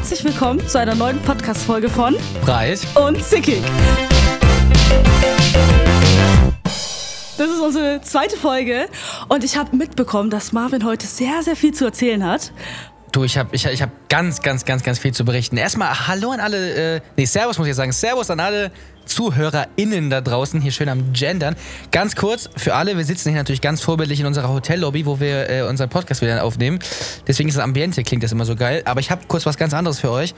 herzlich willkommen zu einer neuen Podcast-Folge von Breit und Zickig. Das ist unsere zweite Folge und ich habe mitbekommen, dass Marvin heute sehr, sehr viel zu erzählen hat. Du, ich habe ich, ich hab ganz, ganz, ganz, ganz viel zu berichten. Erstmal Hallo an alle, äh, nee, Servus muss ich sagen. Servus an alle ZuhörerInnen da draußen, hier schön am Gendern. Ganz kurz, für alle, wir sitzen hier natürlich ganz vorbildlich in unserer Hotellobby, wo wir äh, unseren Podcast wieder aufnehmen. Deswegen ist das Ambiente, klingt das immer so geil. Aber ich habe kurz was ganz anderes für euch.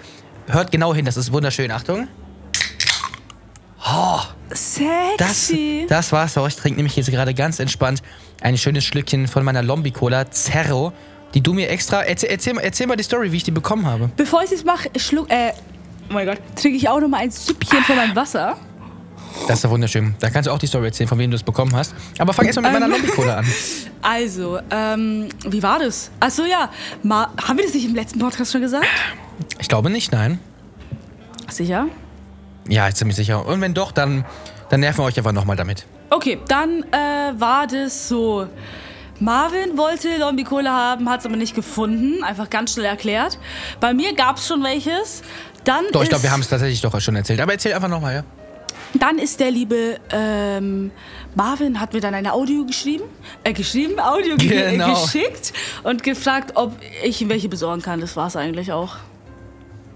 Hört genau hin, das ist wunderschön. Achtung. Oh, das, Sexy. das war's für euch. Ich trinke nämlich jetzt gerade ganz entspannt ein schönes Schlückchen von meiner Lombi-Cola Zerro, die du mir extra. Erzähl, erzähl, mal- erzähl mal die Story, wie ich die bekommen habe. Bevor ich es mache, schluck, äh, oh mein Gott, trinke ich auch noch mal ein Süppchen von meinem Wasser. Das ist ja wunderschön. Da kannst du auch die Story erzählen, von wem du es bekommen hast. Aber fang erstmal mit meiner Ähm. Lombi-Cola an. Also, ähm, wie war das? Achso, ja, Ma haben wir das nicht im letzten Podcast schon gesagt? Ich glaube nicht, nein. Sicher? Ja, ich ziemlich sicher. Und wenn doch, dann, dann nerven wir euch einfach nochmal damit. Okay, dann äh, war das so. Marvin wollte Lombi-Cola haben, hat es aber nicht gefunden. Einfach ganz schnell erklärt. Bei mir gab es schon welches. Dann Doch, ich glaube, wir haben es tatsächlich doch schon erzählt. Aber erzähl einfach nochmal, ja? Dann ist der liebe ähm, Marvin hat mir dann eine Audio geschrieben, äh, geschrieben, Audio ge Genau. geschickt und gefragt, ob ich welche besorgen kann. Das war es eigentlich auch.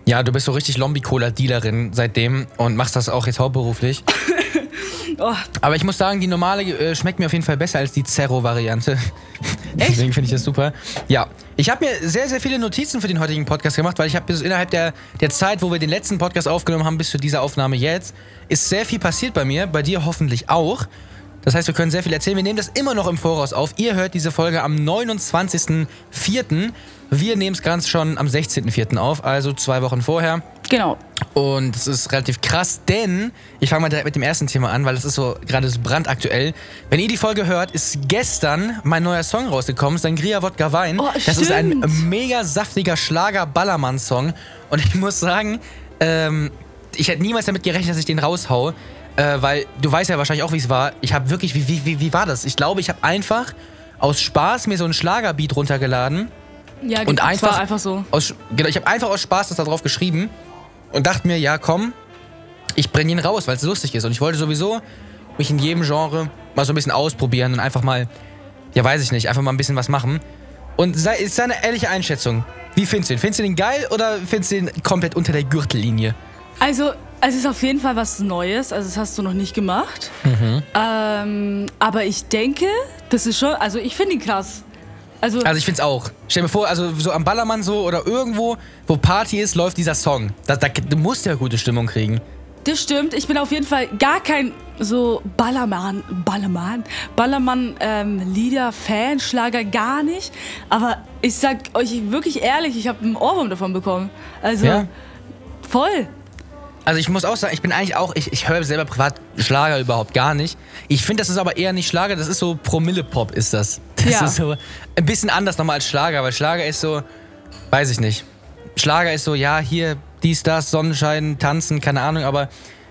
Ja, du bist so richtig Lombi-Cola-Dealerin seitdem und machst das auch jetzt hauptberuflich. Oh, Aber ich muss sagen, die normale äh, schmeckt mir auf jeden Fall besser als die Zerro-Variante. Deswegen finde ich das super. Ja, ich habe mir sehr, sehr viele Notizen für den heutigen Podcast gemacht, weil ich habe bis innerhalb der, der Zeit, wo wir den letzten Podcast aufgenommen haben, bis zu dieser Aufnahme jetzt, ist sehr viel passiert bei mir, bei dir hoffentlich auch. Das heißt, wir können sehr viel erzählen. Wir nehmen das immer noch im Voraus auf. Ihr hört diese Folge am 29.04. Wir nehmen es ganz schon am 16.04. auf, also zwei Wochen vorher. genau. Und es ist relativ krass, denn ich fange mal direkt mit dem ersten Thema an, weil es ist so gerade so brandaktuell. Wenn ihr die Folge hört, ist gestern mein neuer Song rausgekommen, Sangria Wodka Wein. Oh, das ist ein stimmt. mega saftiger Schlager-Ballermann-Song. Und ich muss sagen, ähm, ich hätte niemals damit gerechnet, dass ich den raushau. Äh, weil du weißt ja wahrscheinlich auch, wie es war. Ich habe wirklich, wie, wie, wie, wie war das? Ich glaube, ich habe einfach aus Spaß mir so einen Schlagerbeat runtergeladen. Ja, Und einfach, war einfach so. Aus, genau, ich habe einfach aus Spaß das da drauf geschrieben und dachte mir, ja komm, ich bringe ihn raus, weil es lustig ist. Und ich wollte sowieso mich in jedem Genre mal so ein bisschen ausprobieren und einfach mal, ja weiß ich nicht, einfach mal ein bisschen was machen. Und sei, ist deine ehrliche Einschätzung. Wie findest du ihn? Findest du den geil oder findest du ihn komplett unter der Gürtellinie? Also, es ist auf jeden Fall was Neues. Also, das hast du noch nicht gemacht. Ähm, aber ich denke, das ist schon. Also, ich finde ihn krass. Also, Also ich find's auch. Stell dir vor, also so am Ballermann so oder irgendwo, wo Party ist, läuft dieser Song. Da, da, du musst ja gute Stimmung kriegen. das stimmt. Ich bin auf jeden Fall gar kein so Ballermann, Ballermann, Ballermann ähm, Lieder, Fan, Schlager gar nicht. Aber ich sag euch wirklich ehrlich, ich habe einen Ohrwurm davon bekommen. Also, Ja. voll. Also ich muss auch sagen, ich bin eigentlich auch, ich, ich höre selber privat Schlager überhaupt gar nicht. Ich finde, das ist aber eher nicht Schlager, das ist so Promille-Pop ist das. Das Ja. ist so ein bisschen anders nochmal als Schlager, weil Schlager ist so, weiß ich nicht. Schlager ist so, ja, hier dies, das, Sonnenschein, tanzen, keine Ahnung, aber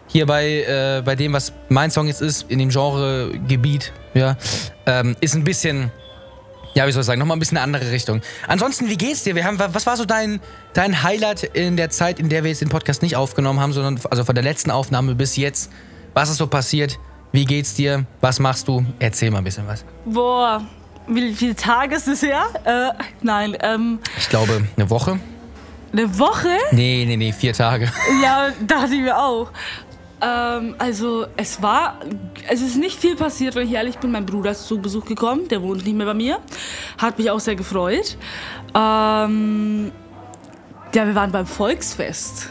hier bei, äh, bei dem, was mein Song jetzt ist, in dem Genregebiet, ja, ähm, ist ein bisschen, ja, wie soll ich sagen, nochmal ein bisschen eine andere Richtung. Ansonsten, wie geht's dir? Wir haben, was war so dein, dein Highlight in der Zeit, in der wir jetzt den Podcast nicht aufgenommen haben, sondern also von der letzten Aufnahme bis jetzt? Was ist so passiert? Wie geht's dir? Was machst du? Erzähl mal ein bisschen was. Boah, wie viele Tage ist es her? Äh, nein, ähm, Ich glaube, eine Woche? eine Woche? Nee, nee, nee, vier Tage. Ja, dachte ich mir auch. Ähm, also, es war. Es ist nicht viel passiert, wenn ich ehrlich bin. Mein Bruder ist zu Besuch gekommen, der wohnt nicht mehr bei mir. Hat mich auch sehr gefreut. Ähm, ja, wir waren beim Volksfest.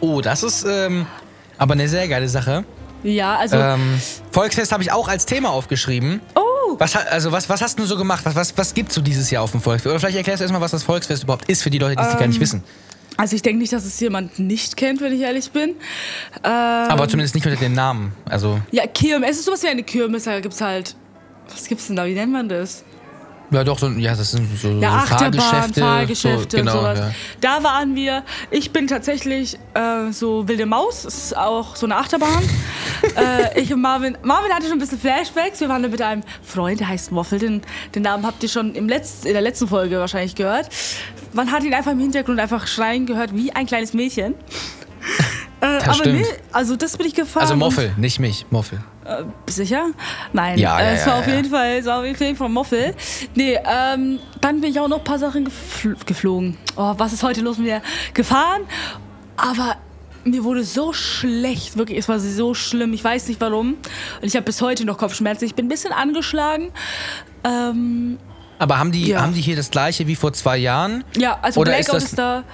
Oh, das ist ähm, aber eine sehr geile Sache. Ja, also. Ähm, Volksfest habe ich auch als Thema aufgeschrieben. oh! Was, also was, was hast du so gemacht? Was, was, was gibt's so dieses Jahr auf dem Volksfest? Oder vielleicht erklärst du erstmal, was das Volksfest überhaupt ist für die Leute, die es gar nicht wissen. Also, ich denke nicht, dass es jemand nicht kennt, wenn ich ehrlich bin. Ähm, Aber zumindest nicht unter dem Namen. Also, Ja, Kirmes. Es ist sowas wie eine Kirmes. Da gibt's halt. Was gibt's denn da? Wie nennt man das? Ja doch, so, ja, das sind so, Ja, so Fahrgeschäfte. Fahrgeschäfte so, genau, und sowas. Ja. Da waren wir. Ich bin tatsächlich äh, so wilde Maus. Das ist auch so eine Achterbahn. äh, ich und Marvin. Marvin hatte schon ein bisschen Flashbacks. Wir waren da mit einem Freund, der heißt Waffel. Den, den Namen habt ihr schon im Letz-, in der letzten Folge wahrscheinlich gehört. man hat ihn einfach im Hintergrund einfach schreien gehört wie ein kleines Mädchen. Äh, aber stimmt. nee, also das bin ich gefahren. Also Moffel, nicht mich, Moffel. Äh, sicher? Nein. Ja, äh, ja, es ja, war auf ja. jeden Fall, es war auf jeden Fall Moffel. Nee, ähm, dann bin ich auch noch ein paar Sachen gefl geflogen. Oh, was ist heute los mit mir? Gefahren, aber mir wurde so schlecht, wirklich, es war so schlimm. Ich weiß nicht warum. Und ich habe bis heute noch Kopfschmerzen. Ich bin ein bisschen angeschlagen. Ähm, Aber haben die, Ja. haben die hier das gleiche wie vor zwei Jahren? ja, also Oder ist Blackout das- ist, da.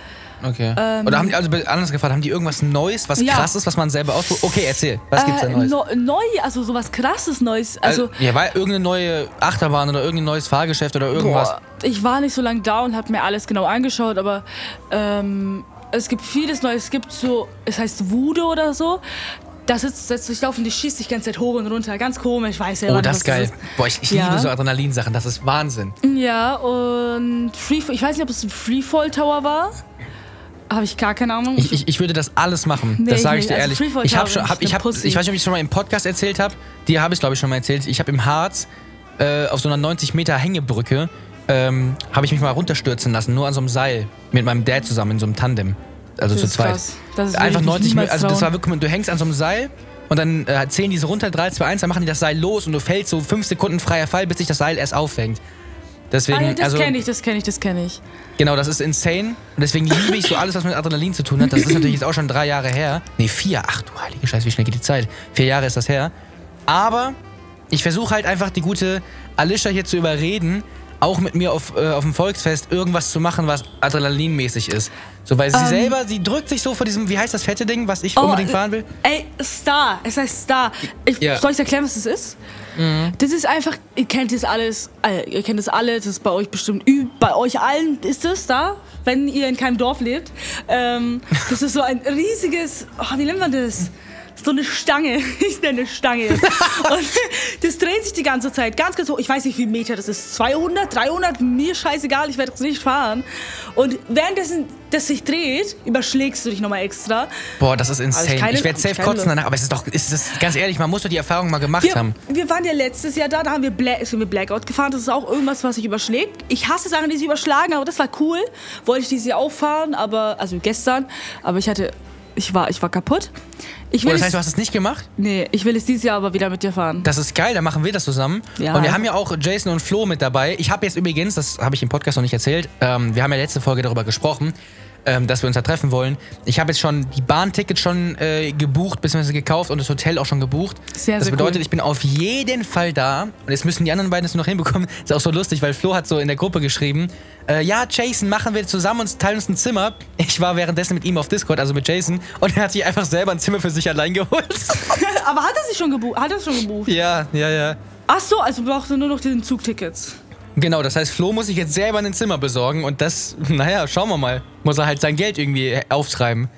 Okay. Ähm, Oder haben die, also anders gefragt, haben die irgendwas Neues, was Ja. krass ist, was man selber ausprobiert? Okay, erzähl. Was gibt's da Äh, Neues? no, neu, also sowas krasses Neues. Also, ja, war irgendeine neue Achterbahn oder irgendein neues Fahrgeschäft oder irgendwas? Boah, ich war nicht so lange da und habe mir alles genau angeschaut, aber ähm, es gibt vieles Neues. Es gibt so, es heißt Voodoo oder so. Da sitzt, setzt sich auf und die schießt dich die ganze Zeit hoch und runter. Ganz komisch, weiß ja Oh, das ist geil. Boah, ich, ich Ja. liebe so Adrenalinsachen, das ist Wahnsinn. Ja, und Free, ich weiß nicht, ob es ein Freefall Tower war. Habe ich gar keine Ahnung. Ich, ich, ich würde das alles machen. Nee, das sage ich dir Also ehrlich. Freefall ich Tower schon, hab, ich hab, ich weiß nicht, ob ich schon mal im Podcast erzählt habe. Dir habe ich glaube ich schon mal erzählt. Ich habe im Harz äh, auf so einer 90 Meter Hängebrücke ähm, habe ich mich mal runterstürzen lassen, nur an so einem Seil mit meinem Dad zusammen in so einem Tandem, also zu zweit. krass. Das ist Einfach wirklich 90 niemals Meter, also das war wirklich, du hängst an so einem Seil und dann äh, zählen diese runter 3, 2, 1, dann machen die das Seil los und du fällst so 5 Sekunden freier Fall, bis sich das Seil erst auffängt. Deswegen, ah, ja, das also, kenne ich, das kenne ich, das kenne ich. Genau, das ist insane. Und deswegen liebe ich so alles, was mit Adrenalin zu tun hat. Das ist natürlich jetzt auch schon drei Jahre her. Nee, vier. Ach du heilige Scheiße, wie schnell geht die Zeit. Vier Jahre ist das her. Aber ich versuche halt einfach die gute Alicia hier zu überreden, auch mit mir auf, äh, auf dem Volksfest irgendwas zu machen, was adrenalinmäßig ist. So, weil sie Ähm. selber, sie drückt sich so vor diesem, wie heißt das fette Ding, was ich Oh, unbedingt fahren will? Ey, Star. Es heißt Star. Ich, Ja. Soll ich erklären, was das ist? Das ist einfach, ihr kennt das alles, äh, ihr kennt das alle, das ist bei euch bestimmt, bei euch allen ist es da, wenn ihr in keinem Dorf lebt. Ähm, das ist so ein riesiges, oh, wie nennt man das? So eine Stange, ich nenne es Stange. Und das dreht sich die ganze Zeit, ganz, ganz hoch. Ich weiß nicht, wie Meter das ist. 200, 300, mir scheißegal, ich werde es nicht fahren. Und währenddessen das sich dreht, überschlägst du dich nochmal extra. Boah, das ist insane. Also keine- ich werde safe kotzen danach, aber es ist doch, es ist, ganz ehrlich, man muss doch die Erfahrung mal gemacht Wir, haben. wir waren ja letztes Jahr da, da haben wir, Bla sind wir Blackout gefahren. Das ist auch irgendwas, was sich überschlägt. Ich hasse Sachen, die sich überschlagen, aber das war cool. Wollte ich dieses Jahr auch fahren, aber, also gestern, aber ich hatte, ich war, ich war kaputt. Ich Oh, will, das es, heißt, du hast es nicht gemacht? nee, ich will es dieses Jahr aber wieder mit dir fahren. Das ist geil, dann machen wir das zusammen. Ja. Und wir haben ja auch Jason und Flo mit dabei. Ich habe jetzt übrigens, das habe ich im Podcast noch nicht erzählt, ähm, wir haben ja letzte Folge darüber gesprochen, ähm, dass wir uns da treffen wollen. Ich habe jetzt schon die Bahntickets schon äh, gebucht, bzw. gekauft und das Hotel auch schon gebucht. Sehr, das sehr bedeutet, cool. ich bin auf jeden Fall da. Und jetzt müssen die anderen beiden es nur noch hinbekommen. Ist auch so lustig, weil Flo hat so in der Gruppe geschrieben, äh, ja, Jason, machen wir zusammen und teilen uns ein Zimmer. Ich war währenddessen mit ihm auf Discord, also mit Jason, und er hat sich einfach selber ein Zimmer für sich allein geholt. aber hat er sich schon gebucht? Hat er schon gebucht? ja, ja, ja. Ach so, also brauchst du nur noch den Zugtickets. Genau, das heißt, Flo muss sich jetzt selber ein Zimmer besorgen und das, naja, schauen wir mal. Muss er halt sein Geld irgendwie auftreiben.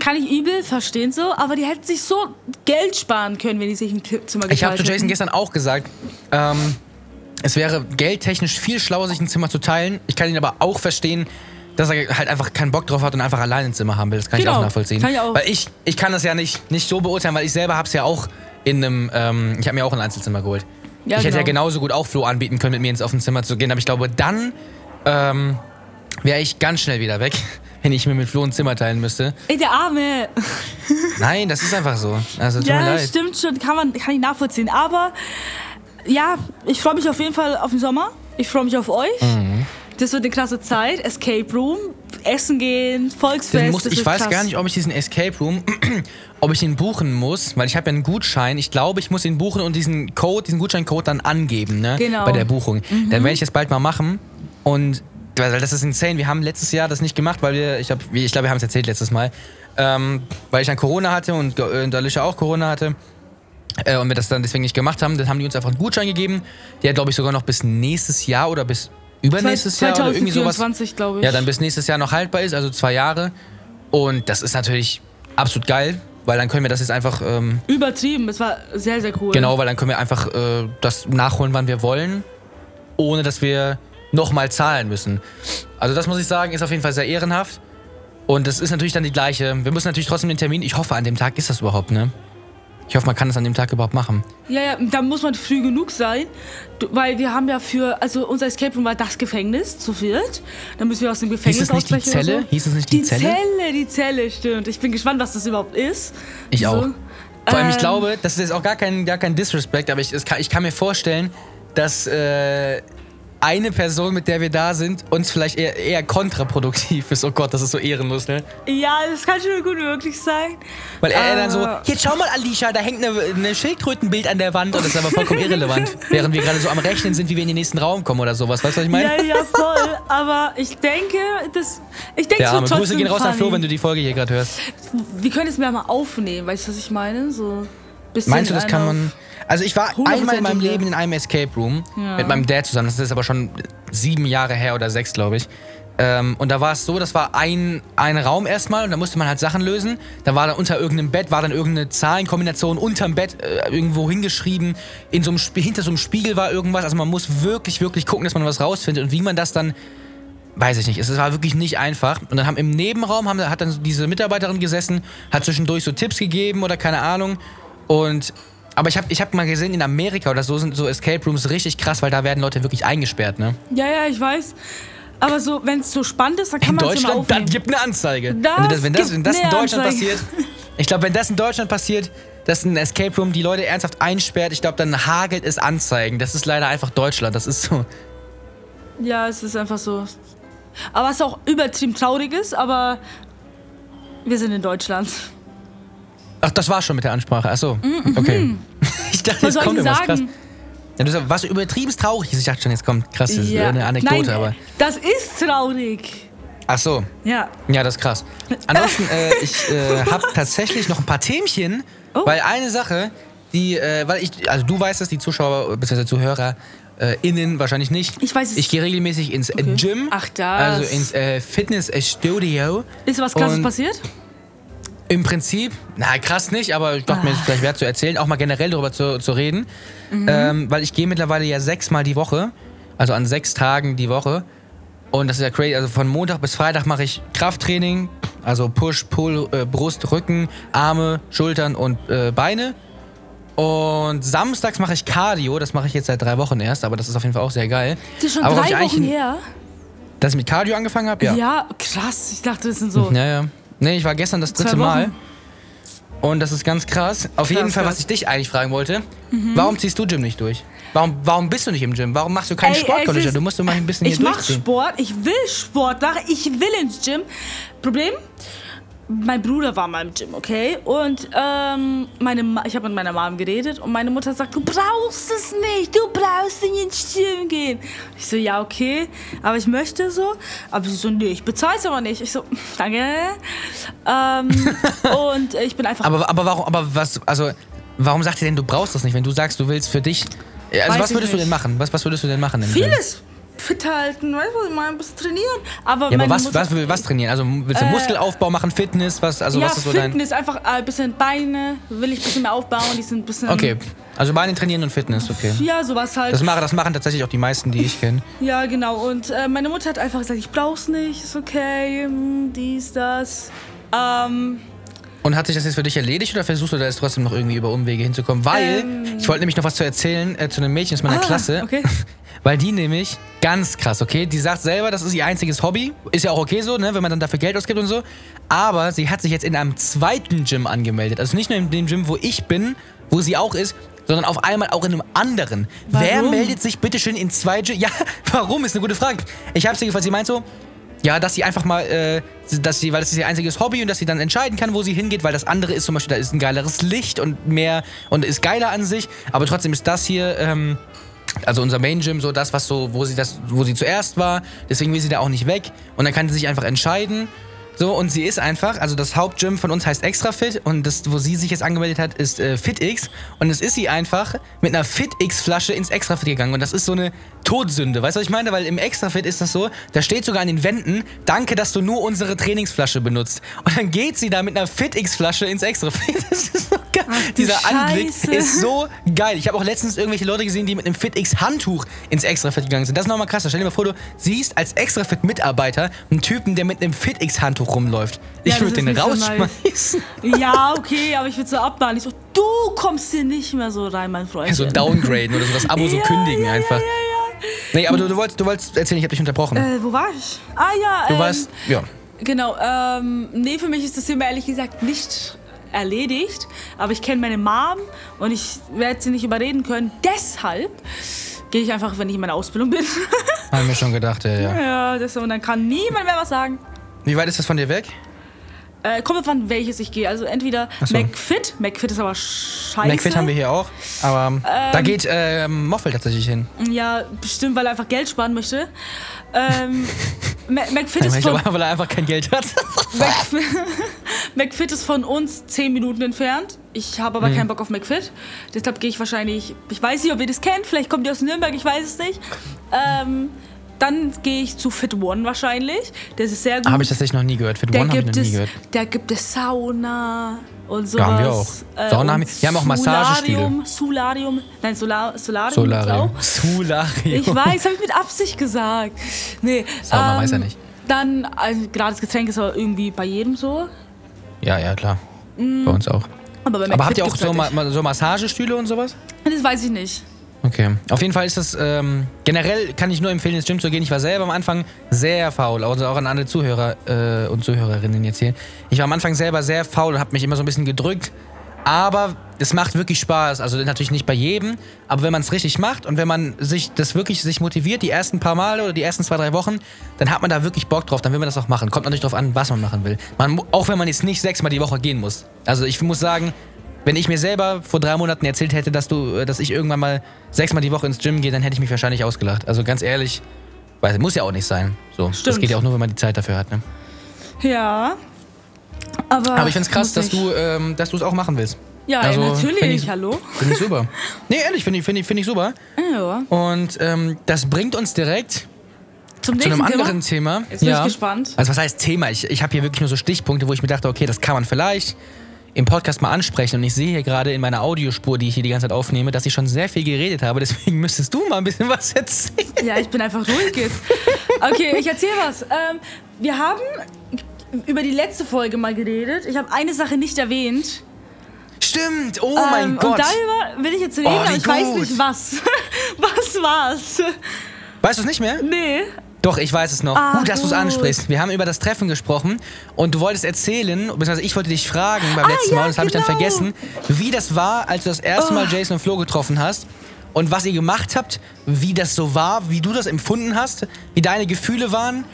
Kann ich übel verstehen so, aber die hätten sich so Geld sparen können, wenn die sich ein Zimmer geteilt Ich habe zu Jason hätten. gestern auch gesagt, ähm, es wäre geldtechnisch viel schlauer, sich ein Zimmer zu teilen. Ich kann ihn aber auch verstehen, dass er halt einfach keinen Bock drauf hat und einfach allein ein Zimmer haben will. Das kann ich Genau, auch nachvollziehen. kann ich auch. Weil ich, ich kann das ja nicht, nicht so beurteilen, weil ich selber habe es ja auch in einem, ähm, ich habe mir auch ein Einzelzimmer geholt. Ja, ich hätte ja genau. genauso gut auch Flo anbieten können, mit mir ins auf ein Zimmer zu gehen, aber ich glaube, dann ähm, wäre ich ganz schnell wieder weg, wenn ich mir mit Flo ein Zimmer teilen müsste. Ey, der Arme. Nein, das ist einfach so. Also tut mir Ja, leid. stimmt schon, kann man kann ich nachvollziehen. Aber ja, ich freue mich auf jeden Fall auf den Sommer. Ich freue mich auf euch. Mhm. Das wird eine klasse Zeit. Escape Room, Essen gehen, Volksfest. Muss, ich weiß krass. gar nicht, ob ich diesen Escape Room, ob ich den buchen muss, weil ich habe ja einen Gutschein. Ich glaube, ich muss ihn buchen und diesen Code, diesen Gutscheincode dann angeben, ne? Genau. Mhm. Bei der Buchung. Dann werde ich das bald mal machen. Und weil das ist insane. Wir haben letztes Jahr das nicht gemacht, weil wir, ich glaube, ich glaub, wir haben es erzählt letztes Mal, ähm, weil ich dann Corona hatte und, äh, und Alicia auch Corona hatte. Äh, und wir das dann deswegen nicht gemacht haben, dann haben die uns einfach einen Gutschein gegeben, der glaube ich sogar noch bis nächstes Jahr oder bis übernächstes Jahr oder irgendwie sowas 2024, glaube ich. ja, dann bis nächstes Jahr noch haltbar ist, also zwei Jahre. Und das ist natürlich absolut geil, weil dann können wir das jetzt einfach, ähm, Übertrieben, es war sehr, sehr cool. genau, weil dann können wir einfach äh, das nachholen, wann wir wollen, ohne dass wir nochmal zahlen müssen. Also das muss ich sagen, ist auf jeden Fall sehr ehrenhaft. Und das ist natürlich dann die gleiche. Wir müssen natürlich trotzdem den Termin, ich hoffe, an dem Tag ist das überhaupt, ne? Ich hoffe, man kann das an dem Tag überhaupt machen. Ja, ja, da muss man früh genug sein, weil wir haben ja für, also unser Escape Room war das Gefängnis, zu viert. Dann müssen wir aus dem Gefängnis Hieß es nicht die Zelle? So. Hieß es nicht die die Zelle? Zelle? Die Zelle, stimmt. Ich bin gespannt, was das überhaupt ist. Ich So. auch. Vor allem, ich Ähm, glaube, das ist jetzt auch gar kein, gar kein Disrespect, aber ich, kann, ich kann mir vorstellen, dass äh, eine Person, mit der wir da sind, uns vielleicht eher, eher kontraproduktiv ist. Oh Gott, das ist so ehrenlos, ne? Ja, das kann schon gut möglich sein. Weil er dann so, jetzt schau mal, Alicia, da hängt eine, eine Schildkrötenbild an der Wand und das ist aber vollkommen irrelevant. Während wir gerade so am Rechnen sind, wie wir in den nächsten Raum kommen oder sowas. Weißt du, was ich meine? Ja, ja, voll. Aber ich denke, das, ich denke, Der es Grüße gehen raus an. Flo, wenn du die Folge hier gerade hörst. Wir können es mir mal aufnehmen, weißt du, was ich meine? So bisschen Meinst du, das kann man. Also ich war einmal in meinem 100% Leben in einem Escape Room Ja. mit meinem Dad zusammen. Das ist aber schon sieben Jahre her oder sechs, glaube ich. Ähm, und da war es so, das war ein, ein Raum erstmal und da musste man halt Sachen lösen. Da war dann unter irgendeinem Bett, war dann irgendeine Zahlenkombination unterm Bett äh, irgendwo hingeschrieben. In so einem, hinter so einem Spiegel war irgendwas. Also man muss wirklich, wirklich gucken, dass man was rausfindet. Und wie man das dann Weiß ich nicht. Es war wirklich nicht einfach. Und dann haben im Nebenraum haben, hat dann diese Mitarbeiterin gesessen, hat zwischendurch so Tipps gegeben oder keine Ahnung. Und aber ich habe ich hab mal gesehen, in Amerika oder so sind so Escape Rooms richtig krass, weil da werden Leute wirklich eingesperrt, ne? Ja, ja, ich weiß. Aber so, wenn es so spannend ist, dann kann In man es immer Deutschland, aufnehmen. gibt eine Anzeige. Das wenn das, wenn das, wenn das in Deutschland Anzeige. passiert, ich glaube, wenn das in Deutschland passiert, dass ein Escape Room die Leute ernsthaft einsperrt, ich glaube, dann hagelt es Anzeigen. Das ist leider einfach Deutschland. Das ist so. Ja, es ist einfach so. Aber was auch übertrieben traurig ist, aber wir sind in Deutschland. Ach, das war schon mit der Ansprache. Achso. Okay. Ich dachte, Was jetzt kommt irgendwas krass. sagen? Ja, du sagst, was übertrieben traurig ist. Ich dachte schon, jetzt kommt krass, das ist Ja. eine Anekdote, Nein, aber. Das ist traurig. Ach so. Ja. Ja, das ist krass. Ansonsten, äh, ich äh, habe tatsächlich noch ein paar Themchen, Oh. weil eine Sache, die, äh, weil ich, also du weißt es, die Zuschauer bzw. Zuhörer äh, innen wahrscheinlich nicht. Ich weiß es. Ich gehe regelmäßig ins äh, Gym. Ach, das. Also ins äh, Fitnessstudio. Ist was krasses passiert? Im Prinzip, na krass nicht, aber ich dachte mir, es ist vielleicht wert zu erzählen, auch mal generell darüber zu, zu reden. Ähm, weil ich gehe mittlerweile ja sechsmal die Woche, also an sechs Tagen die Woche. Und das ist ja crazy. Also von Montag bis Freitag mache ich Krafttraining, also Push, Pull, äh, Brust, Rücken, Arme, Schultern und äh, Beine. Und samstags mache ich Cardio, das mache ich jetzt seit drei Wochen erst, aber das ist auf jeden Fall auch sehr geil. Das ist schon aber drei Wochen her. Dass ich mit Cardio angefangen habe, ja. Ja. krass. Ich dachte, das sind so. Ja, ja. Nee, ich war gestern das dritte Mal. Und das ist ganz krass. Auf jeden Fall, krass. was ich dich eigentlich fragen wollte, warum ziehst du Gym nicht durch? Warum, warum bist du nicht im Gym? Warum machst du keinen Sport, ist- Du musst doch mal ein bisschen Ich hier mach durchziehen. Sport, ich will Sport machen, ich will ins Gym. Problem? Mein Bruder war mal im Gym, okay? Und ähm, meine Ma ich habe mit meiner Mom geredet und meine Mutter sagt, du brauchst es nicht, du brauchst nicht ins Gym gehen. Ich so, ja, okay, aber ich möchte so. Aber sie so, nee, ich bezahl's aber nicht. Ich so, danke. Ähm, und ich bin einfach Aber, aber warum, aber was, also, warum sagt ihr denn, du brauchst das nicht, wenn du sagst, du willst für dich. Also, Weiß was würdest du denn machen? Was, was würdest du denn machen im Gym? Fit halten, weißt du, meine? Ein bisschen trainieren. Aber Ja, aber was, Mutter, was, was trainieren? Also, willst du Äh, Muskelaufbau machen, Fitness? Was, also, ja, was ist so dein. Fitness, einfach äh, ein bisschen Beine, will ich ein bisschen mehr aufbauen, die sind ein bisschen... Okay, also Beine trainieren und Fitness, okay. Ja, sowas halt. Das machen, das machen tatsächlich auch die meisten, die ich kenne. ja, genau. Und äh, meine Mutter hat einfach gesagt, ich brauch's nicht, ist okay, hm, dies, das. Ähm, Und hat sich das jetzt für dich erledigt oder versuchst du da jetzt trotzdem noch irgendwie über Umwege hinzukommen? Weil, Ähm. ich wollte nämlich noch was zu erzählen äh, zu einem Mädchen aus meiner Ah, Klasse. okay. Weil die nämlich ganz krass, okay? Die sagt selber, das ist ihr einziges Hobby. Ist ja auch okay so, ne? Wenn man dann dafür Geld ausgibt und so. Aber sie hat sich jetzt in einem zweiten Gym angemeldet. Also nicht nur in dem Gym, wo ich bin, wo sie auch ist, sondern auf einmal auch in einem anderen. Wer Warum? meldet sich bitte schön in zwei Gyms? Ja, warum? Ist eine gute Frage. Ich habe sie gefragt, sie meint so, ja, dass sie einfach mal, äh, dass sie, weil das ist ihr einziges Hobby und dass sie dann entscheiden kann, wo sie hingeht, weil das andere ist zum Beispiel, da ist ein geileres Licht und mehr und ist geiler an sich, aber trotzdem ist das hier, ähm, also unser Main Gym, so das, was so, wo sie das, wo sie zuerst war, deswegen will sie da auch nicht weg. Und dann kann sie sich einfach entscheiden. So, und sie ist einfach, also das Hauptgym von uns heißt Extra Fit und das, wo sie sich jetzt angemeldet hat, ist äh, FitX. Und es ist sie einfach mit einer FitX-Flasche ins Extra Fit gegangen. Und das ist so eine Todsünde. Weißt du, was ich meine? Weil im Extra Fit ist das so, da steht sogar an den Wänden, danke, dass du nur unsere Trainingsflasche benutzt. Und dann geht sie da mit einer FitX-Flasche ins Extra Fit. Das ist so geil. Ach, Dieser Anblick Scheiße. ist so geil. Ich habe auch letztens irgendwelche Leute gesehen, die mit einem FitX-Handtuch ins Extra Fit gegangen sind. Das ist nochmal krasser. Stell dir mal vor, du siehst als Extra Fit-Mitarbeiter einen Typen, der mit einem FitX-Handtuch Handtuch rumläuft. Ich Ja, würde den so rausschmeißen. Ja, okay, aber ich würde so abmahnen. Ich so, du kommst hier nicht mehr so rein, mein Freund. so downgraden oder so das Abo so Ja, kündigen ja, einfach. Ja, ja, Nee, aber du, du, wolltest, du wolltest erzählen, ich habe dich unterbrochen. ja. Äh, wo war ich? Ah ja, du ähm, warst, ja. Genau, ähm, nee, für mich ist das Thema ehrlich gesagt nicht erledigt. Aber ich kenne meine Mom und ich werde sie nicht überreden können. Deshalb gehe ich einfach, wenn ich in meiner Ausbildung bin. Haben wir schon gedacht, ja, ja. ja, das, und dann kann niemand mehr was sagen. Wie weit ist das von dir weg? Äh, kommt an, welches ich gehe. Also entweder so. McFit. McFit ist aber scheiße. McFit haben wir hier auch, aber da geht ähm, Moffel tatsächlich hin. Ja, bestimmt, weil er einfach Geld sparen möchte. Ähm, McFit, ist Ich von, glaube, weil er einfach kein Geld hat. McFit, McFit ist von uns 10 Minuten entfernt. Ich habe aber keinen Bock auf McFit. Deshalb gehe ich wahrscheinlich, ich weiß nicht, ob ihr das kennt, vielleicht kommt ihr aus Nürnberg, ich weiß es nicht. Ähm, dann gehe ich zu Fit One wahrscheinlich. Das ist sehr gut. Habe ich tatsächlich noch nie gehört. Für da One habe ich noch nie es, gehört. da gibt es Sauna und sowas. Ja, haben wir auch. Äh, Sauna haben wir- wir haben auch Massagestühle. Solarium, Solarium, nein, Solar, Solarium. Solarium. Solarium. Ich weiß, habe ich mit Absicht gesagt. Nee, Sauna ähm, weiß er nicht. Dann, also, gratis Getränk ist aber irgendwie bei jedem so. Ja, ja, klar. Mm. Bei uns auch. Aber, Aber habt ihr auch so, halt ma- so Massagestühle und sowas? Das weiß ich nicht. Okay. Auf jeden Fall ist das, ähm, generell kann ich nur empfehlen, ins Gym zu gehen. Ich war selber am Anfang sehr faul, also auch an alle Zuhörer äh, und Zuhörerinnen jetzt hier. Ich war am Anfang selber sehr faul und habe mich immer so ein bisschen gedrückt. Aber es macht wirklich Spaß. Also natürlich nicht bei jedem, aber wenn man es richtig macht und wenn man sich das wirklich sich motiviert, die ersten paar Male oder die ersten zwei, drei Wochen, dann hat man da wirklich Bock drauf, dann will man das auch machen. Kommt natürlich drauf an, was man machen will. Man, auch wenn man jetzt nicht sechsmal die Woche gehen muss. Also ich muss sagen, wenn ich mir selber vor drei Monaten erzählt hätte, dass du, äh, dass ich irgendwann mal sechsmal die Woche ins Gym gehe, dann hätte ich mich wahrscheinlich ausgelacht. Also ganz ehrlich, weil muss ja auch nicht sein. So, das Stimmt. geht ja auch nur, wenn man die Zeit dafür hat. Ne? Ja. Aber, Aber ich find's krass, muss dass du, ähm, dass du es auch machen willst. Ja, also, ey, natürlich, ich- hallo. Finde ich super. Nee, ehrlich, finde ich, find ich, find ich super. Ja. Und ähm, das bringt uns direkt Zum zu einem anderen Thema. Thema. Jetzt bin ich gespannt. Also was heißt Thema? Ich, ich habe hier wirklich nur so Stichpunkte, wo ich mir dachte, okay, das kann man vielleicht im Podcast mal ansprechen. Und ich sehe hier gerade in meiner Audiospur, die ich hier die ganze Zeit aufnehme, dass ich schon sehr viel geredet habe. Deswegen müsstest du mal ein bisschen was erzählen. Ja, ich bin einfach ruhig jetzt. Okay, ich erzähle was. Ähm, wir haben über die letzte Folge mal geredet. Ich habe eine Sache nicht erwähnt. Stimmt, oh mein ähm, Gott. Und darüber will ich jetzt reden, Oh, aber ich weiß gut. nicht was. was war's? Weißt du es nicht mehr? Nee. Doch, ich weiß es noch. Ah, gut, dass du es ansprichst. Wir haben über das Treffen gesprochen und du wolltest erzählen, beziehungsweise ich wollte dich fragen beim letzten Ah, ja, Mal, das habe ich dann genau. vergessen, wie das war, als du das erste Mal Oh. Jason und Flo getroffen hast und was ihr gemacht habt, wie das so war, wie du das empfunden hast, wie deine Gefühle waren.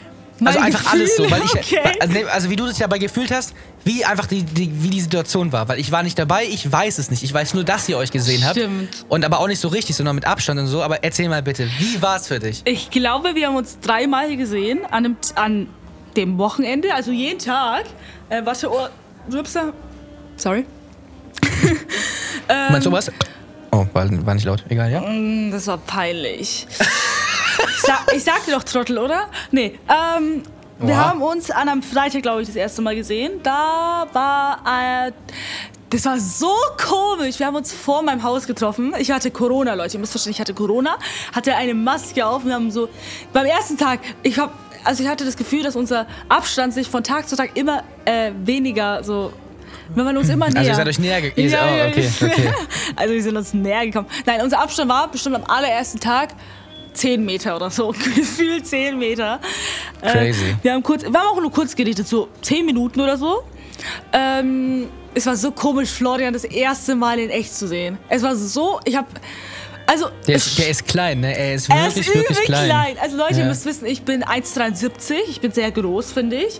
Also einfach alles so, weil ich, Gefühle, okay. also, nee, also wie du das dabei gefühlt hast, wie einfach die, die, wie die Situation war, weil ich war nicht dabei, ich weiß es nicht, ich weiß nur, dass ihr euch gesehen habt Stimmt. und aber auch nicht so richtig, sondern mit Abstand und so. Aber erzähl mal bitte, wie war es für dich? Ich glaube, wir haben uns dreimal gesehen an dem, an dem Wochenende, also jeden Tag. Äh, warte, oh, Rupsa. Sorry. Meinst du sowas? Oh, war, war nicht laut. Egal, ja? Mm, Das war peinlich. ich, sag, ich sagte doch Trottel, oder? Nee. Ähm, wir Oha. haben uns an einem Freitag, glaube ich, das erste Mal gesehen. Da war. Äh, das war so komisch. Wir haben uns vor meinem Haus getroffen. Ich hatte Corona, Leute. Ihr müsst verstehen, ich hatte Corona, hatte eine Maske auf. Wir haben so. Beim ersten Tag, ich hab, also ich hatte das Gefühl, dass unser Abstand sich von Tag zu Tag immer äh, weniger so. Wir waren uns immer näher. Also ihr seid euch näher ge- ihr seid- oh, okay, okay. Also wir sind uns näher gekommen. Nein, unser Abstand war bestimmt am allerersten Tag 10 Meter oder so. Gefühlt 10 Meter. Crazy. Äh, wir, haben kurz, wir haben auch nur kurz geredet, so 10 Minuten oder so. Ähm, es war so komisch, Florian das erste Mal in echt zu sehen. Es war so, ich habe, also Der ist, der ist klein, ne? Er ist er wirklich, ist übel wirklich klein. klein. Also Leute, ihr Ja. müsst wissen, ich bin 1,73. Ich bin sehr groß, finde ich.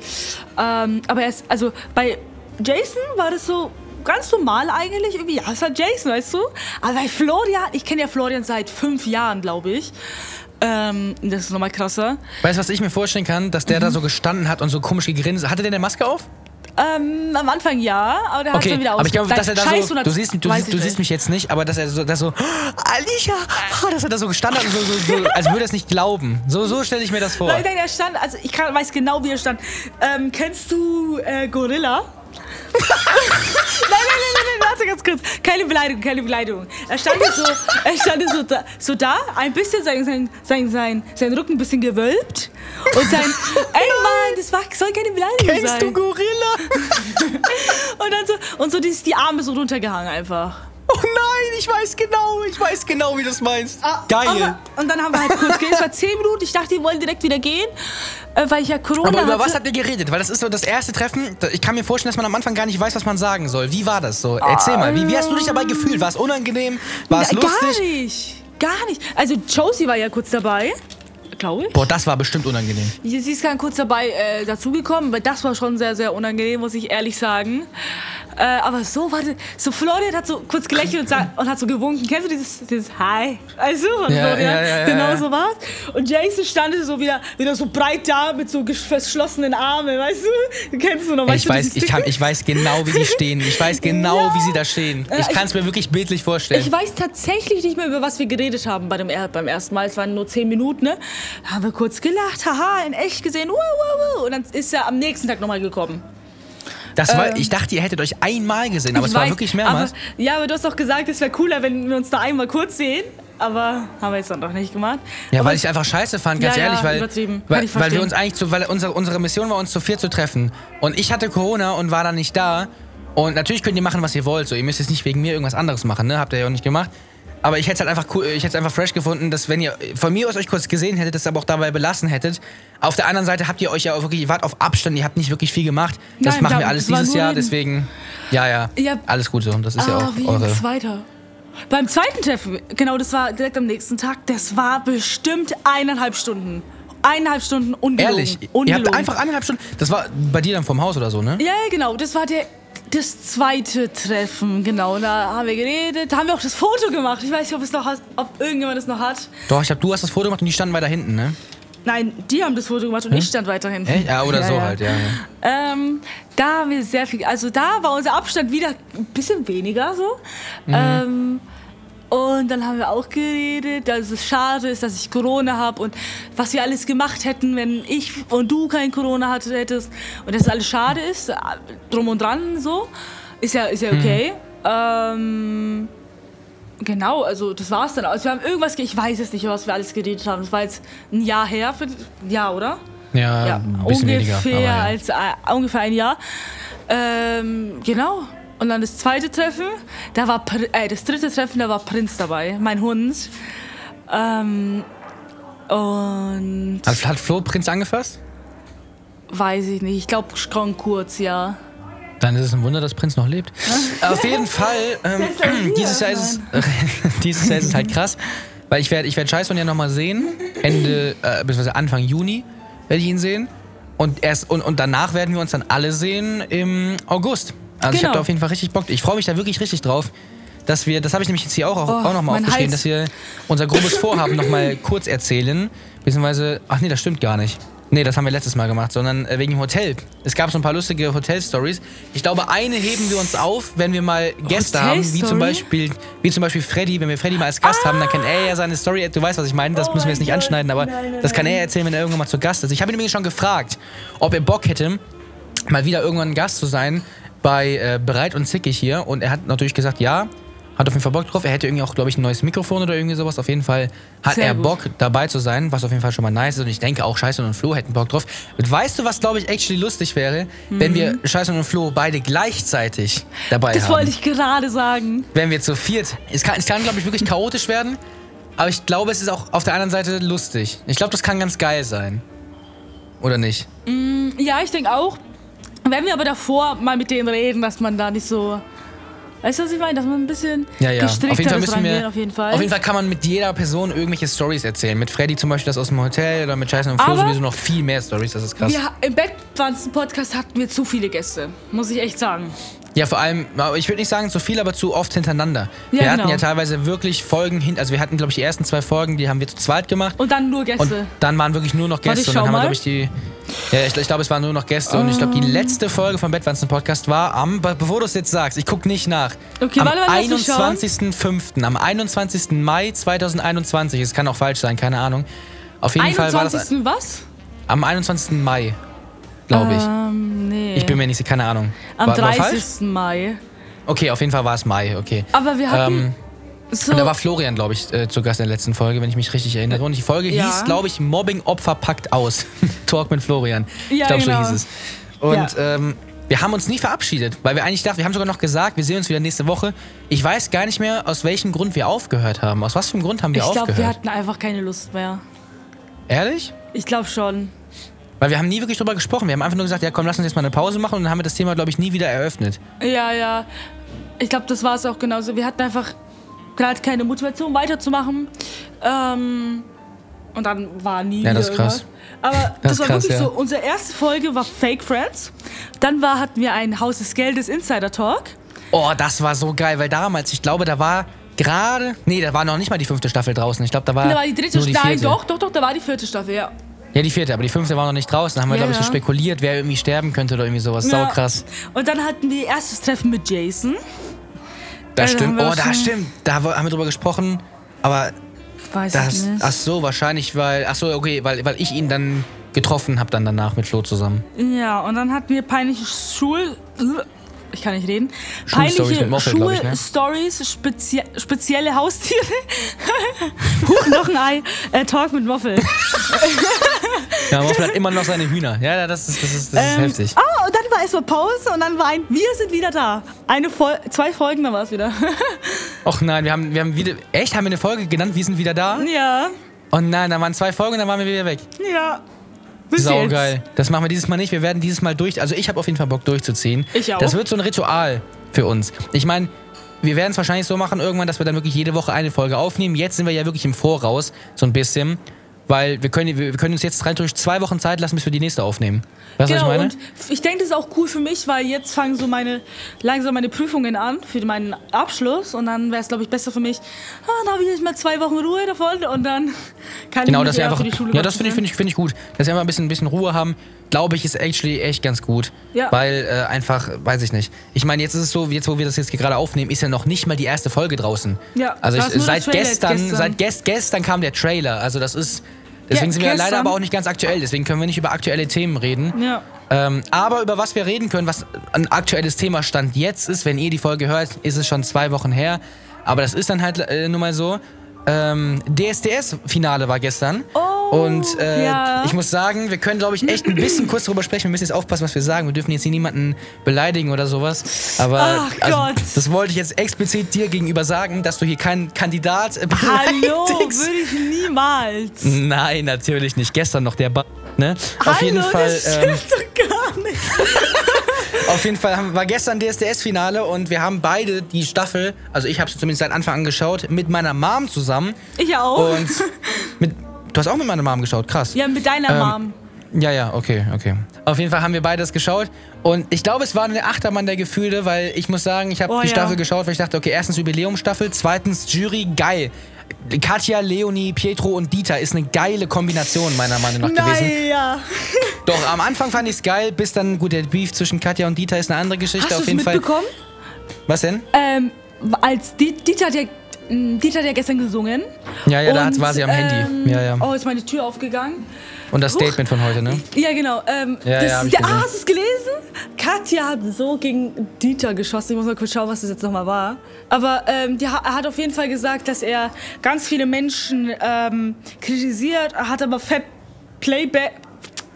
Ähm, aber er ist, also bei Jason war das so ganz normal eigentlich. Irgendwie, ja, es war Jason, weißt du? Aber bei Florian, ich kenne ja Florian seit fünf Jahren, glaube ich. Ähm, das ist nochmal krasser. Weißt du, was ich mir vorstellen kann? Dass der Mhm. da so gestanden hat und so komisch gegrinst. Hatte der eine Maske auf? Ähm, am Anfang ja, aber der hat Okay, dann wieder aber ich glaube, dass er da Scheiß so. Du siehst, du, siehst, du siehst mich jetzt nicht, aber dass er so, dass so Alicia, dass er da so gestanden hat und so, so, so als würde er es nicht glauben. So, so stelle ich mir das vor. Nein, nein, er stand, also ich kann, weiß genau, wie er stand. Ähm, kennst du äh, Gorilla? Nein, nein, nein, nein, warte ganz kurz. Keine Beleidigung, keine Beleidigung. Er stand so, er stand so da, so da ein bisschen sein, sein, sein, sein, sein Rücken ein bisschen gewölbt. Und sein, ey Mann, das war, soll keine Beleidigung Kennst sein. du Gorilla? Und dann so, und so die, die Arme so runtergehangen einfach. Ich weiß genau, ich weiß genau, wie du das meinst. Geil. Ah, Aber, und dann haben wir halt kurz geredet. Es war 10 Minuten. Ich dachte, die wollen direkt wieder gehen, äh, weil ich ja Corona Aber über hatte. was habt ihr geredet? Weil das ist so das erste Treffen. Ich kann mir vorstellen, dass man am Anfang gar nicht weiß, was man sagen soll. Wie war das so? Erzähl mal, wie, wie hast du dich dabei gefühlt? War es unangenehm? War es lustig? Gar nicht. Gar nicht. Also Josie war ja kurz dabei. Glaube ich. Boah, das war bestimmt unangenehm. Sie ist ganz kurz dabei äh, dazugekommen, weil das war schon sehr, sehr unangenehm, muss ich ehrlich sagen. Äh, aber so, warte, so Florian hat so kurz gelächelt und, sa- und hat so gewunken. Kennst du dieses, dieses Hi? Also, von Ja, Florian? ja, ja, genau so war's. Und Jason stand so wieder, wieder so breit da mit so verschlossenen Armen, weißt du? Kennst du noch? Ich weißt du, weiß, ich, kann, ich weiß genau, wie die stehen. Ich weiß genau, wie sie da stehen. Äh, Ich ich- kann es mir wirklich bildlich vorstellen. Ich weiß tatsächlich nicht mehr, über was wir geredet haben bei dem, beim ersten Mal. Es waren nur zehn Minuten, ne? Da haben wir kurz gelacht, haha, in echt gesehen, wuh, wuh, wuh. Und dann ist er am nächsten Tag nochmal gekommen. Das war, ich dachte, ihr hättet euch einmal gesehen, aber es war weiß, wirklich mehrmals. Aber, ja, aber du hast doch gesagt, es wäre cooler, wenn wir uns da einmal kurz sehen. Aber haben wir jetzt dann doch nicht gemacht. Ja, aber weil ich einfach scheiße fand, ganz Ja, ehrlich, weil, weil, ich weil wir uns eigentlich zu, weil unsere, unsere Mission war, uns zu vier zu treffen. Und ich hatte Corona und war dann nicht da. Und natürlich könnt ihr machen, was ihr wollt. So, ihr müsst jetzt nicht wegen mir irgendwas anderes machen, ne? Habt ihr ja auch nicht gemacht. Aber ich hätte es halt einfach cool, ich hätte einfach fresh gefunden, dass wenn ihr von mir aus euch kurz gesehen hättet, das aber auch dabei belassen hättet. Auf der anderen Seite habt ihr euch ja auch wirklich, ihr wart auf Abstand, ihr habt nicht wirklich viel gemacht. Das Nein, machen wir alles dieses Jahr, deswegen, ja, ja, Ja. alles gut so. Das ist ja ah, auch wie eure. ging's weiter? Beim zweiten Treffen, genau, das war direkt am nächsten Tag, das war bestimmt eineinhalb Stunden. Eineinhalb Stunden ungelogen. Ehrlich, ihr ungelogen. habt einfach eineinhalb Stunden. Das war bei dir dann vom Haus oder so, ne? Ja, ja, genau. Das war der, das zweite Treffen, genau. Da haben wir geredet, da haben wir auch das Foto gemacht. Ich weiß nicht, ob, es noch hat, ob irgendjemand das noch hat. Doch, ich hab, du hast das Foto gemacht und die standen weiter hinten, ne? Nein, die haben das Foto gemacht und ich stand weiterhin. Echt? Ja, oder so halt, ja. ja. Ähm, da haben wir sehr viel. Also da war unser Abstand wieder ein bisschen weniger so. Mhm. Ähm, und dann haben wir auch geredet, dass es schade ist, dass ich Corona habe und was wir alles gemacht hätten, wenn ich und du kein Corona hättest. Und dass es alles schade ist, drum und dran so. Ist ja, ist ja okay. Ähm, genau, also das war's dann. Also wir haben irgendwas, ge- ich weiß es nicht, was wir alles geredet haben. Das war jetzt ein Jahr her, für, ja, oder? Ja, ja, ein bisschen ungefähr, weniger. Ja. als, äh, ungefähr ein Jahr. Ähm, genau. Und dann das zweite Treffen, da war äh, das dritte Treffen, da war Prinz dabei, mein Hund. Ähm, und Hat, hat Flo Prinz angefasst? weiß ich nicht, ich glaube schon kurz, ja. Dann ist es ein Wunder, dass Prinz noch lebt. Auf jeden Fall, ähm, dieses, Jahr ist es, dieses Jahr ist es halt krass, weil ich werde ich werd Scheißson ja nochmal sehen. Ende, äh, beziehungsweise Anfang Juni werde ich ihn sehen. Und, erst, und, und danach werden wir uns dann alle sehen im August. Also ich Genau. habe da auf jeden Fall richtig Bock. Ich freue mich da wirklich richtig drauf. Dass wir, das habe ich nämlich jetzt hier auch, auch, Oh, auch nochmal aufgeschrieben, Hals. dass wir unser grobes Vorhaben nochmal kurz erzählen. Beziehungsweise, ach nee, das stimmt gar nicht. Nee, das haben wir letztes Mal gemacht, sondern äh, wegen dem Hotel. Es gab so ein paar lustige Hotel-Stories. Ich glaube, eine heben wir uns auf, wenn wir mal Gäste haben, wie zum? Beispiel, wie zum Beispiel Freddy. Wenn wir Freddy mal als Gast haben, dann kann er ja seine Story, du weißt, was ich meine, das Oh müssen wir jetzt nicht Gott. anschneiden, aber Nein, nein, das kann er erzählen, wenn er irgendwann mal zu Gast ist. Ich habe ihn nämlich schon gefragt, ob er Bock hätte, mal wieder irgendwann Gast zu sein bei äh, Bereit und Zickig hier. Und er hat natürlich gesagt, ja, hat auf jeden Fall Bock drauf. Er hätte irgendwie auch, glaube ich, ein neues Mikrofon oder irgendwie sowas. Auf jeden Fall hat Sehr er gut. Bock dabei zu sein, was auf jeden Fall schon mal nice ist. Und ich denke auch Scheiße und Flo hätten Bock drauf. Und weißt du, was, glaube ich, actually lustig wäre, wenn wir Scheiße und Flo beide gleichzeitig dabei Mhm. Das haben? wollte ich gerade sagen. Wenn wir zu viert. Es kann, es kann glaube ich, wirklich chaotisch werden. Aber ich glaube, es ist auch auf der anderen Seite lustig. Ich glaube, das kann ganz geil sein. Oder nicht? Ja, ich denke auch. Wenn wir aber davor mal mit denen reden, dass man da nicht so. Weißt du, was ich meine? Dass man ein bisschen Ja, ja. gestrickter Auf jeden Fall ist müssen wir. auf jeden Fall. Auf jeden Fall kann man mit jeder Person irgendwelche Stories erzählen. Mit Freddy zum Beispiel das aus dem Hotel oder mit Scheiße und Flo Aber- sowieso noch viel mehr Stories. Das ist krass. Wir, Im Bettwanzen-Podcast hatten wir zu viele Gäste, muss ich echt sagen. Ja, vor allem, ich würde nicht sagen zu viel, aber zu oft hintereinander. Ja, wir hatten genau. ja teilweise wirklich Folgen hin. Also wir hatten, glaube ich, die ersten zwei Folgen, die haben wir zu zweit gemacht. Und dann nur Gäste. Und dann waren wirklich nur noch Warte, Gäste. ich und dann haben wir, glaube ich, die. Ja, ich, ich glaube, es waren nur noch Gäste. Und ich glaube, die Ähm. letzte Folge vom Bettwanzen Podcast war am. be- Bevor du es jetzt sagst, ich guck nicht nach. Okay, am warte, warte, lass mich schauen. 21.05. Am 21. Mai 2021. Es kann auch falsch sein, keine Ahnung. Auf jeden Fall war das 21. was? am 21. Mai, glaube ich. Ähm, nee. Ich bin mir nicht sicher, keine Ahnung. Am war, war 30. falsch? Mai. Okay, auf jeden Fall war es Mai, okay. Aber wir hatten Ähm, so. Und da war Florian, glaube ich, äh, zu Gast in der letzten Folge, wenn ich mich richtig erinnere. Und die Folge Ja. hieß, glaube ich, Mobbing-Opfer packt aus. Talk mit Florian. ich Ja, glaube, genau. so hieß es. Und ähm, wir haben uns nie verabschiedet, weil wir eigentlich dachten, wir haben sogar noch gesagt, wir sehen uns wieder nächste Woche. Ich weiß gar nicht mehr, aus welchem Grund wir aufgehört haben. Aus was für einem Grund haben wir ich glaube, wir aufgehört? hatten einfach keine Lust mehr. Ehrlich? Ich glaube schon. Weil wir haben nie wirklich drüber gesprochen. Wir haben einfach nur gesagt, ja komm, lass uns jetzt mal eine Pause machen und dann haben wir das Thema, glaube ich, nie wieder eröffnet. Ja, ja. Ich glaube, das war es auch genauso. Wir hatten einfach gerade keine Motivation weiterzumachen. Ähm, und dann war nie Ja, wieder das ist krass. irgendwas. Aber Das das, war krass, wirklich ja. so. Unsere erste Folge war Fake Friends. Dann war, hatten wir ein Haus des Geldes Insider Talk. Oh, das war so geil, weil damals, ich glaube, da war gerade, nee, da war noch nicht mal die fünfte Staffel draußen. Ich glaube, da war, Da war die dritte Staffel. Nein, doch, doch, doch, da war die vierte Staffel, ja. Ja, die vierte, aber die fünfte war noch nicht draußen. Da haben wir, Ja, glaube ich, so spekuliert, wer irgendwie sterben könnte oder irgendwie sowas. Sau Ja. krass. Und dann hatten wir erstes Treffen mit Jason. Das stimmt. Oh, auch da schon- stimmt. Da haben wir drüber gesprochen. Aber Weiß das, ich nicht. ach so, wahrscheinlich, weil, ach so, okay, weil, weil ich ihn dann getroffen habe dann danach mit Flo zusammen. Ja, und dann hatten wir peinliche Schul... Ich kann nicht reden. Peinliche ne? Schulstories, spezie spezielle Haustiere. Huch, noch ein Ei. Äh, Talk mit Moffel. Ja, Moffel hat immer noch seine Hühner. Ja, das ist, das ist, das ist Ähm, heftig. Ah, und dann war erstmal Pause und dann war ein Wir sind wieder da. Eine Fol zwei Folgen, dann war es wieder. Och nein, wir haben, wir haben wieder, echt, haben wir eine Folge genannt, wir sind wieder da? ja, Und nein, da waren zwei Folgen und dann waren wir wieder weg. ja. Bis Sau jetzt. geil. Das machen wir dieses Mal nicht. Wir werden dieses Mal durch. Also ich habe auf jeden Fall Bock durchzuziehen. Ich auch. Das wird so ein Ritual für uns. Ich meine, wir werden es wahrscheinlich so machen irgendwann, dass wir dann wirklich jede Woche eine Folge aufnehmen. Jetzt sind wir ja wirklich im Voraus, so ein bisschen. Weil wir können, wir können uns jetzt rein durch zwei Wochen Zeit lassen, bis wir die nächste aufnehmen. Weißt du, Genau, was ich meine? und ich denke, das ist auch cool für mich, weil jetzt fangen so meine langsam meine Prüfungen an für meinen Abschluss und dann wäre es, glaube ich, besser für mich. Ah, dann habe ich jetzt mal zwei Wochen Ruhe davon und dann kann Genau, ich dass mich eher einfach. für die Schule Ja, das finde ich, finde ich, finde ich gut. Dass wir einfach ein bisschen, ein bisschen Ruhe haben, glaube ich, ist actually echt ganz gut. Ja. Weil äh, einfach, weiß ich nicht. Ich meine, jetzt ist es so, jetzt wo wir das jetzt gerade aufnehmen, ist ja noch nicht mal die erste Folge draußen. Ja, Also da ich, seit gestern, gestern. seit gest, gestern kam der Trailer. Also das ist. Deswegen Ja, sind wir leider aber auch nicht ganz aktuell. Deswegen können wir nicht über aktuelle Themen reden. Ja. Ähm, aber über was wir reden können, was ein aktuelles Thema Stand jetzt ist, wenn ihr die Folge hört, ist es schon zwei Wochen her. Aber das ist dann halt äh, nun mal so. Ähm, DSDS-Finale war gestern. Oh, und äh, ja. ich muss sagen, wir können, glaube ich, echt ein bisschen kurz drüber sprechen. Wir müssen jetzt aufpassen, was wir sagen. Wir dürfen jetzt hier niemanden beleidigen oder sowas. Aber Ach also, Gott. das wollte ich jetzt explizit dir gegenüber sagen, dass du hier keinen Kandidat Hallo, würde ich niemals. Nein, natürlich nicht. Gestern noch der ba ne? Auf Hallo, jeden Fall. das Ähm, stimmt doch gar nicht. Auf jeden Fall haben, war gestern DSDS-Finale und wir haben beide die Staffel, also ich habe sie zumindest seit Anfang an geschaut, mit meiner Mom zusammen. Ich auch. Und mit, du hast auch mit meiner Mom geschaut, krass. ja, mit deiner Ähm, Mom. Ja, ja, okay, okay. Auf jeden Fall haben wir beides geschaut und ich glaube, es war eine Achtermann der Gefühle, weil ich muss sagen, ich habe Oh, die ja. Staffel geschaut, weil ich dachte, okay, erstens Jubiläumsstaffel, zweitens Jury, geil. Katja, Leonie, Pietro und Dieter ist eine geile Kombination meiner Meinung nach gewesen. Nein, ja. Doch, am Anfang fand ich es geil, bis dann, gut, der Beef zwischen Katja und Dieter ist eine andere Geschichte Hast auf jeden Fall. mitbekommen? Was denn? Ähm, als Die- Dieter m, Dieter hat ja gestern gesungen. Ja, ja, da war sie am Handy. ähm, Ja, ja. Oh, ist meine Tür aufgegangen. Und das Huch. Statement von heute, ne? Ja, genau. Ähm, Ja, das, ja, der, ah, hast du es gelesen? Katja hat so gegen Dieter geschossen. Ich muss mal kurz schauen, was das jetzt nochmal war. Aber ähm, die, er hat auf jeden Fall gesagt, dass er ganz viele Menschen ähm, kritisiert, er hat aber fett Playback.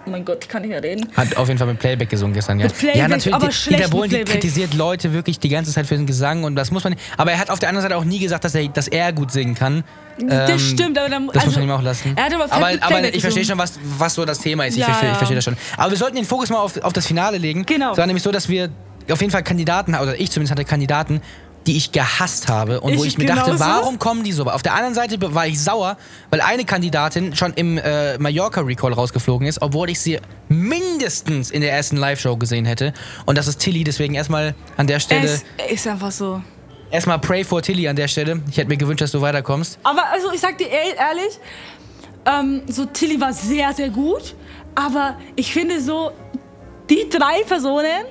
Oh mein Gott, ich kann nicht mehr reden. Hat auf jeden Fall mit Playback gesungen gestern, ja. Mit Playback, ja, natürlich. aber die- Dieter Bohlen, die kritisiert Leute wirklich die ganze Zeit für den Gesang und das muss man. Aber er hat auf der anderen Seite auch nie gesagt, dass er, dass er gut singen kann. das Ähm, stimmt, aber dann, Das also, muss man ihm auch lassen. Er hat aber aber, aber ich verstehe schon, was, was so das Thema ist. Ich, Ja, verstehe, ja. ich verstehe das schon. Aber wir sollten den Fokus mal auf, auf das Finale legen. Genau. Es war nämlich so, dass wir auf jeden Fall Kandidaten, oder ich zumindest hatte Kandidaten, die ich gehasst habe und wo Ich ich mir dachte, warum kommen die so? Auf der anderen Seite war ich sauer, weil eine Kandidatin schon im äh, Mallorca Recall rausgeflogen ist, obwohl ich sie mindestens in der ersten Live-Show gesehen hätte. Und das ist Tilly, deswegen erstmal an der Stelle, Es ist einfach so. erstmal pray for Tilly an der Stelle. Ich hätte mir gewünscht, dass du weiterkommst. Aber also ich sag dir ehr- ehrlich, ähm, so Tilly war sehr, sehr gut. Aber ich finde so, die drei Personen,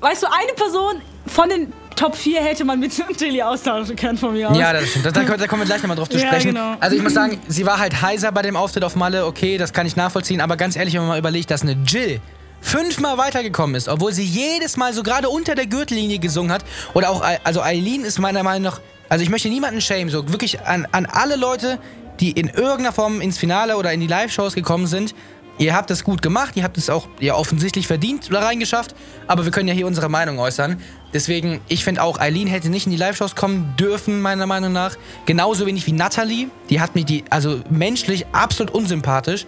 weißt du, eine Person von den Top 4 hätte man mit Tilly austauschen können von mir aus. Ja, das stimmt. Da, da, da kommen wir gleich nochmal drauf zu Ja, sprechen. genau. Also ich muss sagen, sie war halt heiser bei dem Auftritt auf Malle, okay, das kann ich nachvollziehen, aber ganz ehrlich, wenn man mal überlegt, dass eine Jill fünfmal weitergekommen ist, obwohl sie jedes Mal so gerade unter der Gürtellinie gesungen hat. Oder auch, also Eileen ist meiner Meinung nach, also ich möchte niemanden schämen, so wirklich an, an alle Leute, die in irgendeiner Form ins Finale oder in die Live-Shows gekommen sind. Ihr habt es gut gemacht, ihr habt es auch ja, offensichtlich verdient da reingeschafft, aber wir können ja hier unsere Meinung äußern. Deswegen, ich finde auch, Eileen hätte nicht in die Live-Shows kommen dürfen, meiner Meinung nach. Genauso wenig wie Natalie. Die hat mich die, also menschlich absolut unsympathisch.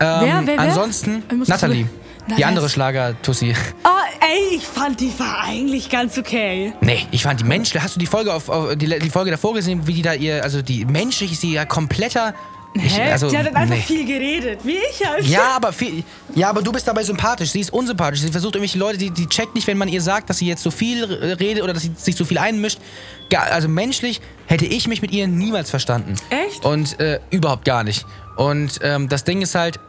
Ähm, Wer, wer, wer? Ansonsten, muss Natalie. Na, Die andere Schlager-Tussi. Oh, ey, ich fand die war eigentlich ganz okay. Nee, ich fand die menschlich. Hast du die Folge auf, auf die, die Folge davor gesehen, wie die da ihr, also die menschlich ist sie ja kompletter. Ich, Hä? also, die hat dann einfach nee. viel geredet, wie ich halt. Ja, aber viel, ja, aber du bist dabei sympathisch. Sie ist unsympathisch. Sie versucht irgendwelche Leute, die, die checkt nicht, wenn man ihr sagt, dass sie jetzt so viel redet oder dass sie sich so viel einmischt. Also menschlich hätte ich mich mit ihr niemals verstanden. Echt? Und äh, überhaupt gar nicht. Und ähm, das Ding ist halt,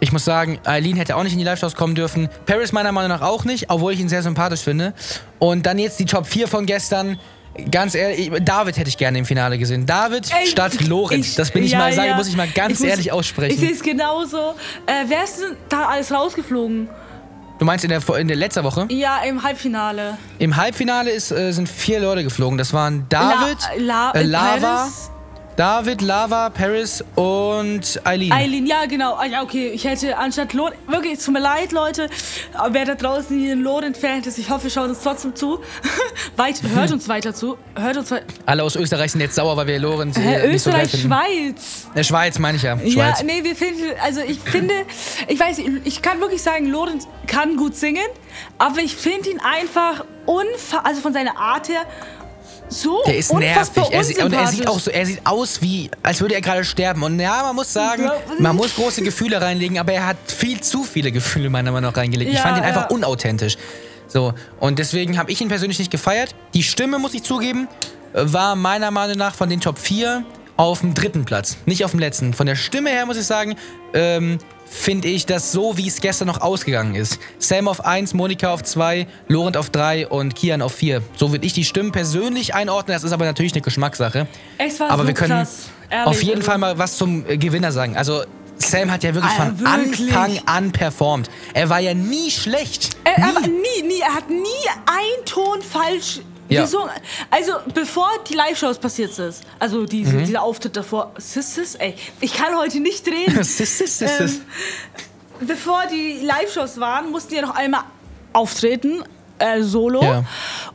ich muss sagen, Eileen hätte auch nicht in die Live-Shows kommen dürfen. Paris meiner Meinung nach auch nicht, obwohl ich ihn sehr sympathisch finde. Und dann jetzt die Top 4 von gestern. Ganz ehrlich, David hätte ich gerne im Finale gesehen. David Ey, statt Lorenz. ich- das bin ich ja, mal, sage, ja. muss ich mal ganz Ich muss- ehrlich Ich aussprechen. sehe es genauso. Äh, wer ist denn da alles rausgeflogen? Du meinst in der, in der letzten Woche? Ja, im Halbfinale. Im Halbfinale ist, äh, sind vier Leute geflogen. Das waren David, La, La, äh, Lava, Paris, David, Lava, Paris und Eileen. Eileen, ja genau. Ah, Ja, okay, ich hätte anstatt Lorenz, wirklich, es tut mir leid, Leute, wer da draußen hier ein Lorenz-Fan ist, ich hoffe, schaut uns trotzdem zu. Weit, hört uns weiter zu. Hört uns weiter. Alle aus Österreich sind jetzt sauer, weil wir Lorenz äh, so Österreich, finden. Schweiz. Äh, Schweiz meine ich ja. Ja, Schweiz. nee, wir finden, also ich finde, ich weiß, ich kann wirklich sagen, Lorenz kann gut singen, aber ich finde ihn einfach unfa also von seiner Art her so Der ist nervig. Er sieht, und er sieht auch so, er sieht aus wie, als würde er gerade sterben. Und ja, man muss sagen, man muss große Gefühle reinlegen, aber er hat viel zu viele Gefühle meiner Meinung nach reingelegt. ich Ja, fand ihn einfach ja. unauthentisch. So, und deswegen habe ich ihn persönlich nicht gefeiert. Die Stimme, muss ich zugeben, war meiner Meinung nach von den Top 4 auf dem dritten Platz, nicht auf dem letzten. Von der Stimme her muss ich sagen, ähm, finde ich das so, wie es gestern noch ausgegangen ist. Sam auf 1, Monika auf 2, Laurent auf 3 und Kian auf 4. So würde ich die Stimmen persönlich einordnen. Das ist aber natürlich eine Geschmackssache. Es war aber so wir können krass, ehrlich, auf jeden also. Fall mal was zum äh, Gewinner sagen. Also Sam hat ja wirklich Ah, von wirklich? Anfang an performt. Er war ja nie schlecht. Er, nie. nie, nie, er hat nie einen Ton falsch Ja. gesungen. Also bevor die Live-Shows passiert ist, also diese, Mhm. dieser Auftritt davor, Sisters, ey, ich kann heute nicht reden. Sis, sis, sis, sis. Ähm, bevor die Live-Shows waren, mussten die ja noch einmal auftreten, äh, solo. Ja.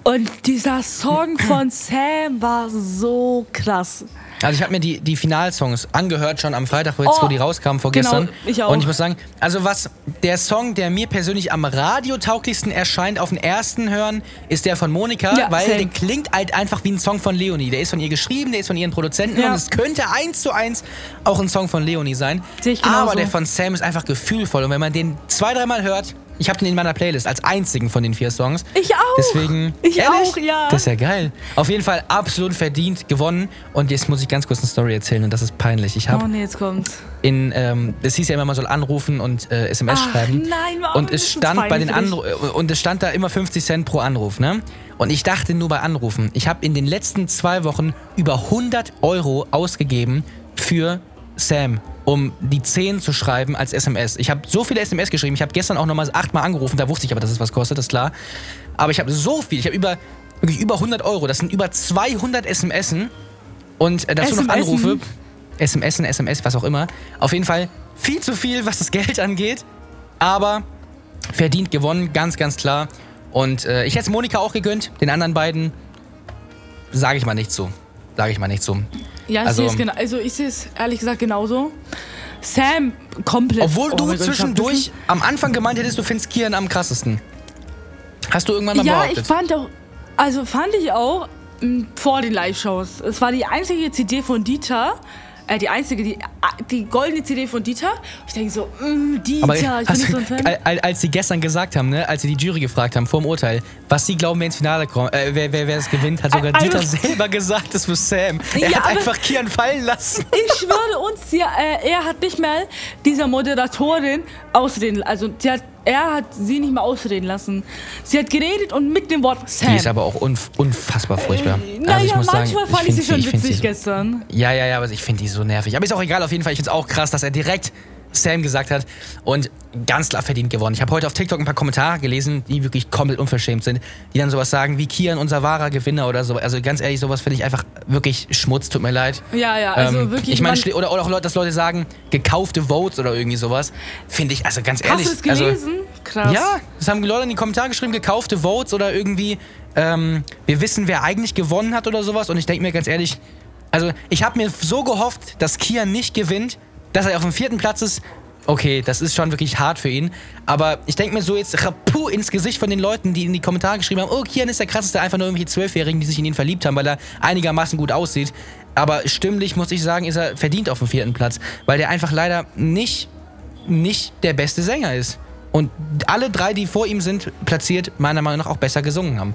Und dieser Song von Sam war so krass. Also ich habe mir die, die Finalsongs angehört schon am Freitag, wo, jetzt, Oh, wo die rauskamen genau, vorgestern. ich auch. Und ich muss sagen, also was der Song, der mir persönlich am radiotauglichsten erscheint auf den ersten Hören, ist der von Monika, Ja, weil same. der klingt halt einfach wie ein Song von Leonie. Der ist von ihr geschrieben, der ist von ihren Produzenten Ja. und es könnte eins zu eins auch ein Song von Leonie sein. Sehe ich genauso. Aber der von Sam ist einfach gefühlvoll und wenn man den zwei, dreimal hört, ich habe den in meiner Playlist als einzigen von den vier Songs. Ich auch. Deswegen. Ich Ehrlich? auch, ja. Das ist ja geil. Auf jeden Fall absolut verdient gewonnen. Und jetzt muss ich ganz kurz eine Story erzählen und das ist peinlich. Ich habe Oh nee, jetzt kommt's. in, ähm, es hieß ja immer, man soll anrufen und äh, SMS Ach, schreiben. nein, warum und es stand bei den? Anru und es stand da immer 50 Cent pro Anruf, ne? Und ich dachte nur bei Anrufen. Ich habe in den letzten zwei Wochen über 100 Euro ausgegeben für Sam, um die 10 zu schreiben als SMS. Ich habe so viele SMS geschrieben. Ich habe gestern auch nochmal achtmal angerufen. Da wusste ich aber, dass es was kostet, das ist klar. Aber ich habe so viel. Ich habe über, wirklich über 100 Euro. Das sind über 200 SMSen. Und äh, dazu noch SMSen? Anrufe. SMS, SMS, was auch immer. Auf jeden Fall viel zu viel, was das Geld angeht. Aber verdient gewonnen, ganz, ganz klar. Und äh, ich hätte es Monika auch gegönnt. Den anderen beiden sage ich mal nicht so. Sage ich mal nicht so. Ja, ich Also- sehe es genau. Also ich sehe es ehrlich gesagt genauso. Sam komplett. Obwohl Oh du mein Gott, ich zwischendurch am Anfang gemeint hättest, du findest Kian am krassesten. Hast du irgendwann mal Ja, behauptet? ich fand auch, also fand ich auch m, vor den Live-Shows. Es war die einzige CD von Dieter, äh, die einzige, die, die goldene CD von Dieter. Ich denke so, mm, Dieter, Aber ich bin nicht so ein Fan. al- al- als sie gestern gesagt haben, ne, als sie die Jury gefragt haben vor dem Urteil, was sie glauben, wer ins Finale kommt, äh, wer, wer, wer das gewinnt, hat sogar Al- Dieter also- selber gesagt, das für Sam. Er Ja, hat einfach Kian fallen lassen. Ich schwöre uns, ja, äh, er hat nicht mal dieser Moderatorin ausreden, also sie hat, er hat sie nicht mal ausreden lassen. Sie hat geredet und mit dem Wort Sam. Die ist aber auch unf unfassbar furchtbar. naja, also ich muss sagen, manchmal fand ich, sie schon witzig so- gestern. Ja, ja, ja, aber ich finde die so nervig. Aber ist auch egal, auf jeden Fall. Ich finde es auch krass, dass er direkt Sam gesagt hat. Und ganz klar verdient gewonnen. Ich habe heute auf TikTok ein paar Kommentare gelesen, die wirklich komplett unverschämt sind, die dann sowas sagen wie Kian, unser wahrer Gewinner oder so. Also ganz ehrlich, sowas finde ich einfach wirklich Schmutz, tut mir leid. Ja, ja, also Ähm, wirklich. Ich meine, oder, oder auch Leute, dass Leute sagen, gekaufte Votes oder irgendwie sowas. Finde ich, also ganz ehrlich. hast du es also, gelesen? Krass. ja, das haben Leute in die Kommentare geschrieben, gekaufte Votes oder irgendwie, ähm, wir wissen, wer eigentlich gewonnen hat oder sowas. Und ich denke mir ganz ehrlich, also ich habe mir so gehofft, dass Kian nicht gewinnt, dass er auf dem vierten Platz ist. Okay, das ist schon wirklich hart für ihn. Aber ich denke mir so jetzt rapu ins Gesicht von den Leuten, die in die Kommentare geschrieben haben, oh, Kian ist der krasseste, einfach nur irgendwelche Zwölfjährigen, die sich in ihn verliebt haben, weil er einigermaßen gut aussieht. Aber stimmlich muss ich sagen, ist er verdient auf dem vierten Platz, weil der einfach leider nicht nicht der beste Sänger ist. Und alle drei, die vor ihm sind, platziert, meiner Meinung nach auch besser gesungen haben.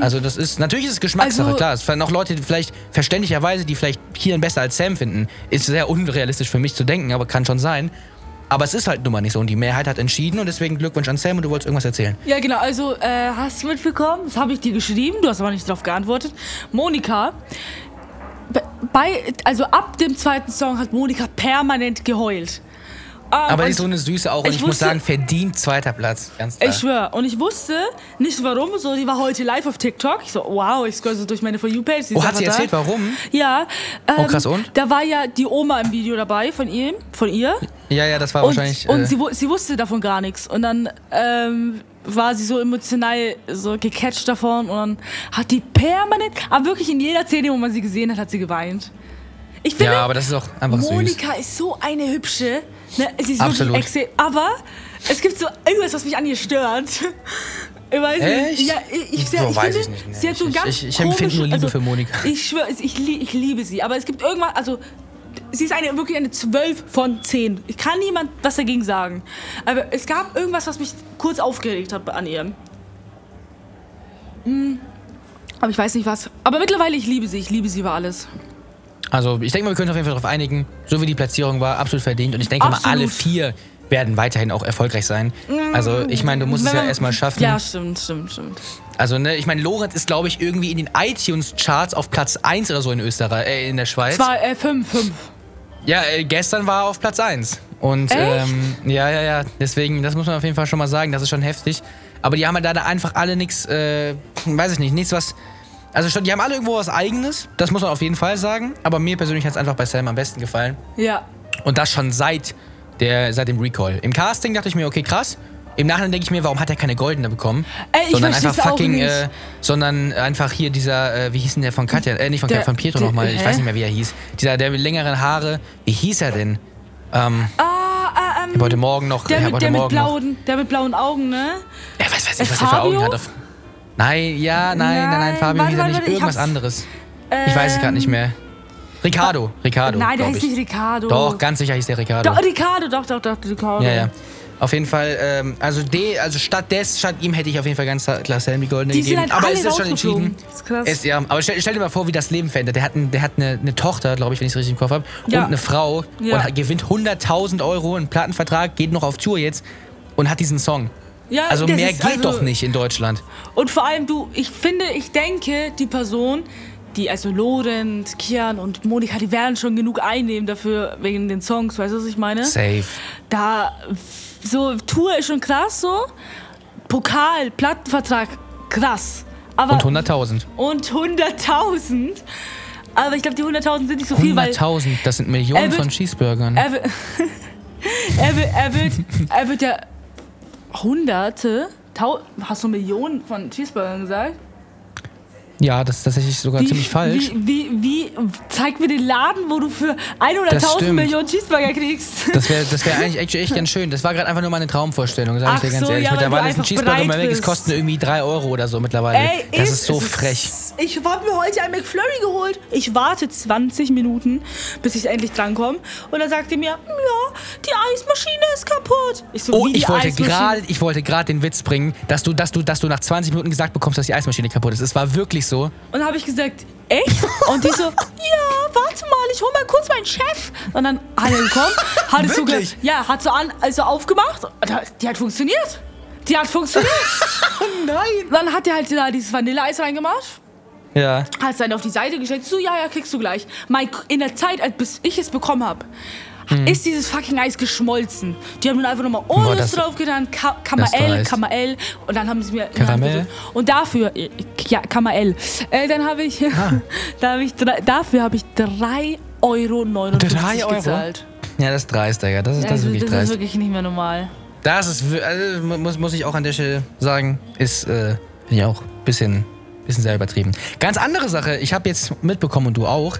also das ist, natürlich ist es Geschmackssache, also- klar. Es fallen auch Leute, die vielleicht verständlicherweise, die vielleicht Kian besser als Sam finden. Ist sehr unrealistisch für mich zu denken, aber kann schon sein. Aber es ist halt nun mal nicht so und die Mehrheit hat entschieden und deswegen Glückwunsch an Sam und du wolltest irgendwas erzählen. Ja, genau. Also, äh, hast du mitbekommen? Das habe ich dir geschrieben. Du hast aber nicht darauf geantwortet. Monika. be- Bei, also ab dem zweiten Song hat Monika permanent geheult. Ähm, Aber die ist so eine Süße auch und ich ich, muss wusste- sagen, verdient zweiter Platz. Ganz klar. ich schwöre. Und ich wusste nicht warum. So, die war heute live auf TikTok. Ich so, wow, ich scroll so durch meine For You-Page. oh, hat sie einfach da. erzählt, warum? Ja. Ähm, Oh, krass, und? Da war ja die Oma im Video dabei von ihm, von ihr. Ja, ja, das war Und, wahrscheinlich. und äh, sie, sie wusste davon gar nichts. Und dann ähm, war sie so emotional so gecatcht davon und dann hat die permanent, aber wirklich in jeder Szene, wo man sie gesehen hat, hat sie geweint. Ich finde, ja, aber das ist auch einfach süß. Monika ist so eine hübsche. Ne? Sie ist Absolut. wirklich extrem. Aber es gibt so irgendwas, was mich an ihr stört. Ich weiß Echt? nicht. Ja, ich, ich, So ich weiß finde, ich nicht. Sie hat so Ich- ganz ich- ich empfinde nur Liebe also, für Monika. Ich schwöre, ich, ich liebe sie. Aber es gibt irgendwas, also sie ist eine, wirklich eine 12 von 10. Ich kann niemand was dagegen sagen. Aber es gab irgendwas, was mich kurz aufgeregt hat an ihr. Hm. Aber ich weiß nicht was. Aber mittlerweile, ich liebe sie. Ich liebe sie über alles. Also, ich denke mal, wir können uns auf jeden Fall darauf einigen, so wie die Platzierung war, absolut verdient. Und ich denke mal, Absolut. alle vier werden weiterhin auch erfolgreich sein. Also, ich meine, du musst es ja erstmal schaffen. Ja, stimmt, stimmt, stimmt. Also, ne, ich meine, Lorenz ist, glaube ich, irgendwie in den iTunes-Charts auf Platz 1 oder so in Österreich, äh, in der Schweiz. Zwei, äh, fünf, fünf. Ja, äh, gestern war er auf Platz 1. Und ähm, ja, ja, ja, deswegen, das muss man auf jeden Fall schon mal sagen, das ist schon heftig. Aber die haben halt da einfach alle nichts, äh, weiß ich nicht, nichts was. Also schon, die haben alle irgendwo was eigenes, das muss man auf jeden Fall sagen. Aber mir persönlich hat es einfach bei Sam am besten gefallen. Ja. Und das schon seit, der, seit dem Recall. Im Casting dachte ich mir, okay, krass. Im Nachhinein denke ich mir, warum hat er keine goldene bekommen? Ey, ich sondern einfach fucking, äh, sondern einfach hier dieser, äh, wie hieß denn der von Katja? Äh, nicht von Der- Katja, von Pietro nochmal. Ich weiß nicht mehr, wie er hieß. Dieser, der mit längeren Haare. Wie hieß er denn? Ähm, Ah, ich ähm, hab heute Morgen noch. der ich mit, der, mit Morgen noch. blauen, der mit blauen Augen, ne? Ja, weiß, weiß nicht, was er für Augen hat. Auf, nein, ja, nein, nein, nein, Fabio warte, hieß er nicht. warte, ich Irgendwas hab's- anderes. Ich weiß es gerade nicht mehr. Ricardo, Ricardo. Nein, der heißt ich. nicht Ricardo. Doch, ganz sicher hieß der Ricardo. Doch, Ricardo, doch, doch, doch, Ricardo. Ja, ja. Auf jeden Fall, ähm, also D, also statt des, statt ihm hätte ich auf jeden Fall ganz klar Sam die Goldene Die gegeben. halt aber es ist schon entschieden. Das ist krass. Es, ja, aber stell, stell dir mal vor, wie das Leben verändert. Der hat, ein, der hat eine, eine Tochter, glaube ich, wenn ich es richtig im Kopf habe, Ja. und eine Frau Ja. und hat, gewinnt 100.000 Euro, einen Plattenvertrag, geht noch auf Tour jetzt und hat diesen Song. Ja, Also mehr ist geht also- doch nicht in Deutschland. Und vor allem, du, ich finde, ich denke, die Person, die, also Lorenz, Kian und Monika, die werden schon genug einnehmen dafür, wegen den Songs, weißt du, was ich meine? Safe. Da, so, Tour ist schon krass so. Pokal, Plattenvertrag, krass. Aber, Und 100.000. und 100.000. Aber ich glaube, die 100.000 sind nicht so viel, weil 100.000, das sind Millionen wird- von Cheeseburgern. er, wi- er, wird, er, wird, er wird ja Hunderte, Tau hast du Millionen von Cheeseburgern gesagt? Ja, das ist tatsächlich sogar ziemlich falsch. Wie, wie, wie, zeig mir den Laden, wo du für Das 100.000 stimmt. Millionen Cheeseburger kriegst. Das wäre das wär eigentlich echt, echt ganz schön. Das war gerade einfach nur meine Traumvorstellung, sag ich dir ganz so, ehrlich. ja, mittlerweile ist ein Cheeseburger mal weg, es bist. kosten irgendwie 3 Euro oder so mittlerweile. Ey, das ist so frech. Ich habe mir heute ein McFlurry geholt. Ich warte 20 Minuten, bis ich endlich drankomme. Und dann sagt er mir, ja, die Eismaschine ist kaputt. Ich so, Oh, wie ich ich wollte gerade den Witz bringen, dass du, dass du, dass du nach 20 Minuten gesagt bekommst, dass die Eismaschine kaputt ist. Es war wirklich so. Und dann habe ich gesagt, echt? Und die so, ja, warte mal, ich hol mal kurz meinen Chef. Und dann hat er gekommen, hat es so, ja, hat so an, also aufgemacht. Die hat funktioniert. Die hat funktioniert. Nein. dann hat er halt da dieses Vanilleeis reingemacht. Ja. Hat es dann auf die Seite gestellt. So, ja, ja, kriegst du gleich. Mein, in der Zeit, als bis ich es bekommen habe, ist dieses fucking Eis geschmolzen. Die haben dann einfach nochmal das- drauf getan, Ka das dreist. Karamell und dann haben sie mir... Karamell? Und dafür, äh, ja, Karamell. Äh, dann habe ich, Ah. da hab ich drei, dafür habe ich 3,59 Euro Euro? gezahlt. Ja, das ist dreist, Digga. Das ist, das ist wirklich das ist dreist. wirklich nicht mehr normal. Das ist, also, mu- muss, muss ich auch an der Stelle sagen, ist, äh, finde ich auch ein bisschen, bisschen sehr übertrieben. Ganz andere Sache, ich habe jetzt mitbekommen und du auch,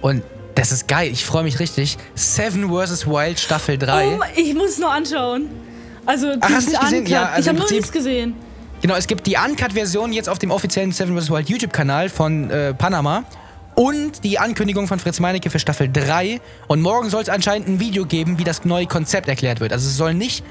und das ist geil, ich freue mich richtig. Seven vs. Wild Staffel 3. Oh, ich muss es noch anschauen. Also, Ach, hast du nicht gesehen? Uncut. Ja, also ich habe nur nichts gesehen. Genau, es gibt die Uncut-Version jetzt auf dem offiziellen Seven vs. Wild YouTube-Kanal von äh, Panama. Und die Ankündigung von Fritz Meinecke für Staffel 3. Und morgen soll es anscheinend ein Video geben, wie das neue Konzept erklärt wird. Also es soll nicht.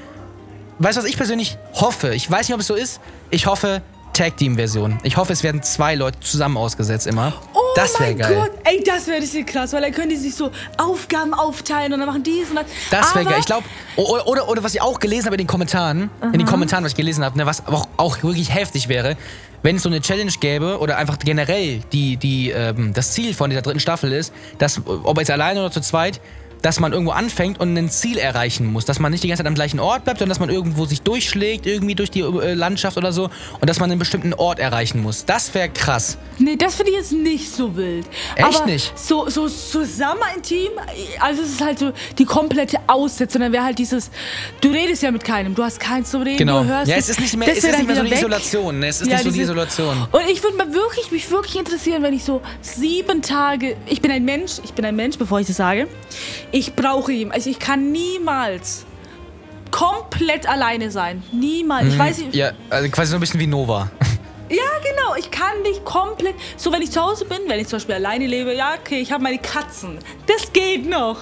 Weißt du, was ich persönlich hoffe? Ich weiß nicht, ob es so ist. Ich hoffe Tag Team-Version. Ich hoffe, es werden zwei Leute zusammen ausgesetzt immer. Oh das wäre mein geil. Gott, ey, das wäre richtig krass, weil dann können die sich so Aufgaben aufteilen und dann machen dies und das. Das wäre geil. Ich glaube, oder, oder, oder was ich auch gelesen habe in den Kommentaren, in den Kommentaren, was ich gelesen habe, ne, was auch, auch wirklich heftig wäre, wenn es so eine Challenge gäbe oder einfach generell die, die, ähm, das Ziel von dieser dritten Staffel ist, dass, ob jetzt alleine oder zu zweit, dass man irgendwo anfängt und ein Ziel erreichen muss. Dass man nicht die ganze Zeit am gleichen Ort bleibt, sondern dass man irgendwo sich durchschlägt, irgendwie durch die äh, Landschaft oder so und dass man einen bestimmten Ort erreichen muss. Das wäre krass. Nee, das finde ich jetzt nicht so wild. Echt Aber nicht? So, so zusammen ein Team, also es ist halt so die komplette Aussetzung. Dann wäre halt dieses, du redest ja mit keinem, du hast keins zu reden, Genau. du hörst Ja, es ist nicht mehr, es ist nicht mehr so die weg. Isolation. Ne? Es ist Ja, nicht so die diese- Isolation. Und ich würde mal wirklich, mich wirklich interessieren, wenn ich so sieben Tage, ich bin ein Mensch, ich bin ein Mensch, bevor ich das sage, ich brauche ihn, also ich kann niemals komplett alleine sein, niemals. Ich weiß nicht, Mhm. Ja, also quasi so ein bisschen wie Nova. ja, genau. Ich kann nicht komplett. So, wenn ich zu Hause bin, wenn ich zum Beispiel alleine lebe, ja, okay, ich habe meine Katzen. Das geht noch.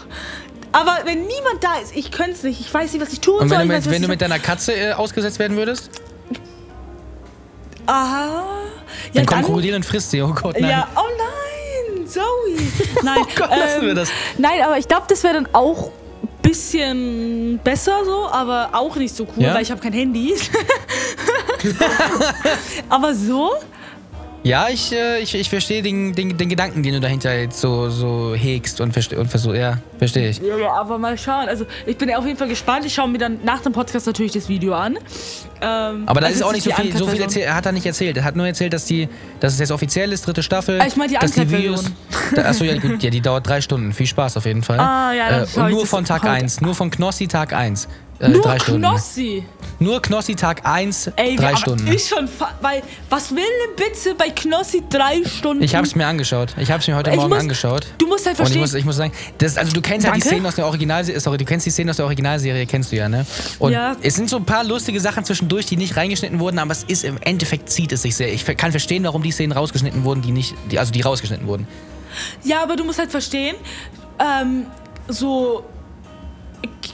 Aber wenn niemand da ist, ich könnte es nicht. Ich weiß nicht, was ich tun Und soll. wenn du ich mit, weiß, wenn du mit deiner Katze äh, ausgesetzt werden würdest? Aha. Ja, Dann kommt Krokodil und frisst sie. Oh Gott, nein. Ja, oh nein, Zoe. Nein, Oh Gott, lassen wir das. Nein, aber ich glaube, das wäre dann auch ein bisschen besser so, aber auch nicht so cool, Ja? weil ich habe kein Handy. aber so? Ja, ich, äh, ich, ich verstehe den, den, den Gedanken, den du dahinter jetzt so, so hegst und, verste- und versuchst. Ja, verstehe ich. Ja, aber mal schauen. Also ich bin ja auf jeden Fall gespannt. Ich schaue mir dann nach dem Podcast natürlich das Video an. Ähm, Aber da ist auch nicht so viel, so viel erzählt. Er hat da nicht erzählt. Er hat nur erzählt, dass, die, dass es jetzt offiziell ist, dritte Staffel. Ah, ich meine die dass die. Videos. Da, achso, ja, gut, ja, die dauert drei Stunden. Viel Spaß auf jeden Fall. Ah, ja, dann äh, Und nur von Tag heute 1. Nur von Knossi Tag 1. Äh, Nur drei Stunden. Knossi. Nur Knossi Tag 1, Ey, drei aber Stunden. ist schon, weil was will eine Bitte bei Knossi drei Stunden? Ich habe es mir angeschaut. Ich habe es mir heute Ich Morgen muss- angeschaut. Du musst halt Und ich verstehen. muss, ich muss sagen, das, also du kennst ja die Danke. Szenen aus der Originalserie, sorry, du kennst die Szenen aus der Originalserie, kennst du ja, ne? Und Ja. es sind so ein paar lustige Sachen zwischendurch, die nicht reingeschnitten wurden, aber es ist im Endeffekt zieht es sich sehr. Ich kann verstehen, warum die Szenen rausgeschnitten wurden, die nicht, die, also die rausgeschnitten wurden. Ja, aber du musst halt verstehen, ähm, so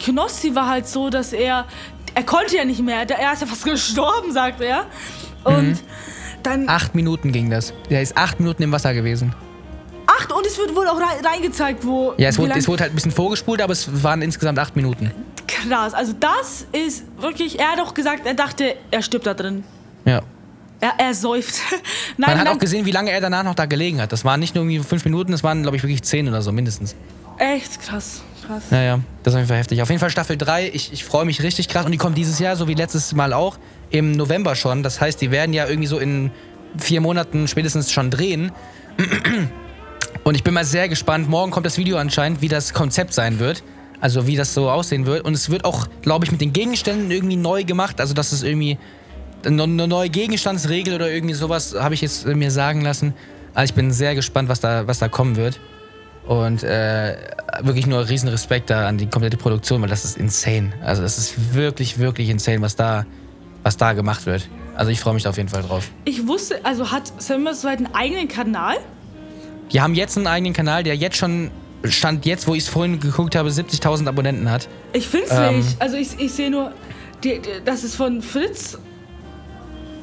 Knossi war halt so, dass er, er konnte ja nicht mehr, er ist ja fast gestorben, sagt er. Und Mhm. dann Acht Minuten ging das. Der ist acht Minuten im Wasser gewesen. acht und es wird wohl auch rein, reingezeigt, wo. Ja, es wurde, es wurde halt ein bisschen vorgespult, aber es waren insgesamt acht Minuten. krass. Also das ist wirklich, er hat auch gesagt, er dachte, er stirbt da drin. Ja. Er, er säuft. Nein, Man hat dann, auch gesehen, wie lange er danach noch da gelegen hat. Das waren nicht nur irgendwie fünf Minuten, das waren, glaube ich, wirklich zehn oder so mindestens. echt krass, krass. Naja, das ist auf jeden Fall heftig. Auf jeden Fall Staffel 3, ich, ich freue mich richtig krass. Und die kommt dieses Jahr, so wie letztes Mal auch, im November schon. Das heißt, die werden ja irgendwie so in vier Monaten spätestens schon drehen. Und ich bin mal sehr gespannt. Morgen kommt das Video anscheinend, wie das Konzept sein wird. Also wie das so aussehen wird. Und es wird auch, glaube ich, mit den Gegenständen irgendwie neu gemacht. Also dass es irgendwie eine neue Gegenstandsregel oder irgendwie sowas habe ich jetzt mir sagen lassen. Also ich bin sehr gespannt, was da, was da kommen wird. Und äh, wirklich nur riesen Respekt da an die komplette Produktion, weil das ist insane. Also es ist wirklich, wirklich insane, was da, was da gemacht wird. Also ich freue mich da auf jeden Fall drauf. Ich wusste, also hat Samuel Swight einen eigenen Kanal? Die haben jetzt einen eigenen Kanal, der jetzt schon, stand jetzt, wo ich es vorhin geguckt habe, 70.000 Abonnenten hat. Ich finde es Ähm. nicht. Also ich, ich sehe nur, die, die, dass es von Fritz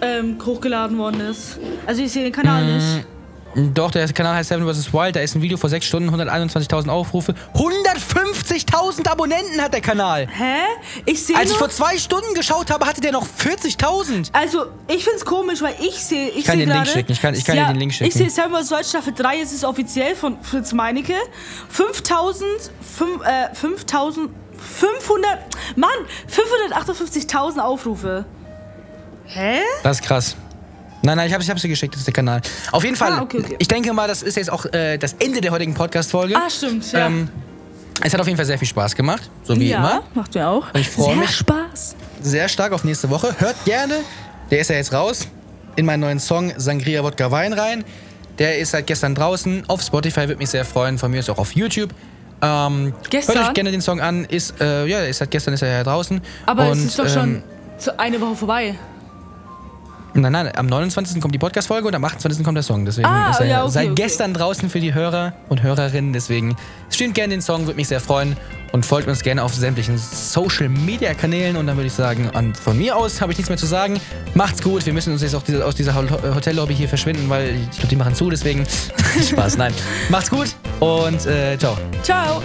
ähm, hochgeladen worden ist. Also ich sehe den Kanal Mm. nicht. Doch, der Kanal heißt Seven vs. Wild. Da ist ein Video vor 6 Stunden, 121.000 Aufrufe. 150.000 Abonnenten hat der Kanal. Hä? Ich sehe Als ich vor zwei Stunden geschaut habe, hatte der noch 40.000. Also, ich find's komisch, weil ich sehe. Ich, kann seh den Link gerade- schicken, ich kann- ich kann dir den Link Ich schicken. sehe Samuel Deutsch Staffel 3, es ist offiziell von Fritz Meinecke. 5000, fünf- äh, 5000, 500, Mann, 558.000 Aufrufe. Hä? Das ist krass. Nein, nein, ich habe ich hab's dir geschickt, das ist der Kanal. Auf jeden Fall, Ah, okay, okay. ich denke mal, das ist jetzt auch äh, das Ende der heutigen Podcast-Folge. Ah, stimmt, ja. Ähm, es hat auf jeden Fall sehr viel Spaß gemacht, so wie ja, immer. macht mir auch. Ich freu Sehr mich. Spaß. Sehr stark auf nächste Woche. Hört gerne, der ist ja jetzt raus, in meinen neuen Song Sangria Wodka Wein rein. Der ist seit gestern draußen. Auf Spotify würde mich sehr freuen. Von mir ist auch auf YouTube. Ähm, Gestern? Hört euch gerne den Song an. Ist, äh, ja, ist seit gestern ist er ja draußen. Aber Und, es ist doch ähm, schon zu- eine Woche vorbei. Nein, nein, am 29. kommt die Podcast-Folge und am 28. kommt der Song. Deswegen Ah, ist er ja, okay, seit okay. gestern draußen für die Hörer und Hörerinnen. Deswegen streamt gerne den Song, würde mich sehr freuen. Und folgt uns gerne auf sämtlichen Social-Media-Kanälen. Und dann würde ich sagen, an, von mir aus habe ich nichts mehr zu sagen. Macht's gut. Wir müssen uns jetzt auch diese, aus dieser Ho- Hotellobby hier verschwinden, weil ich glaube, die machen zu. Deswegen Spaß. Nein. Macht's gut und äh, ciao. Ciao.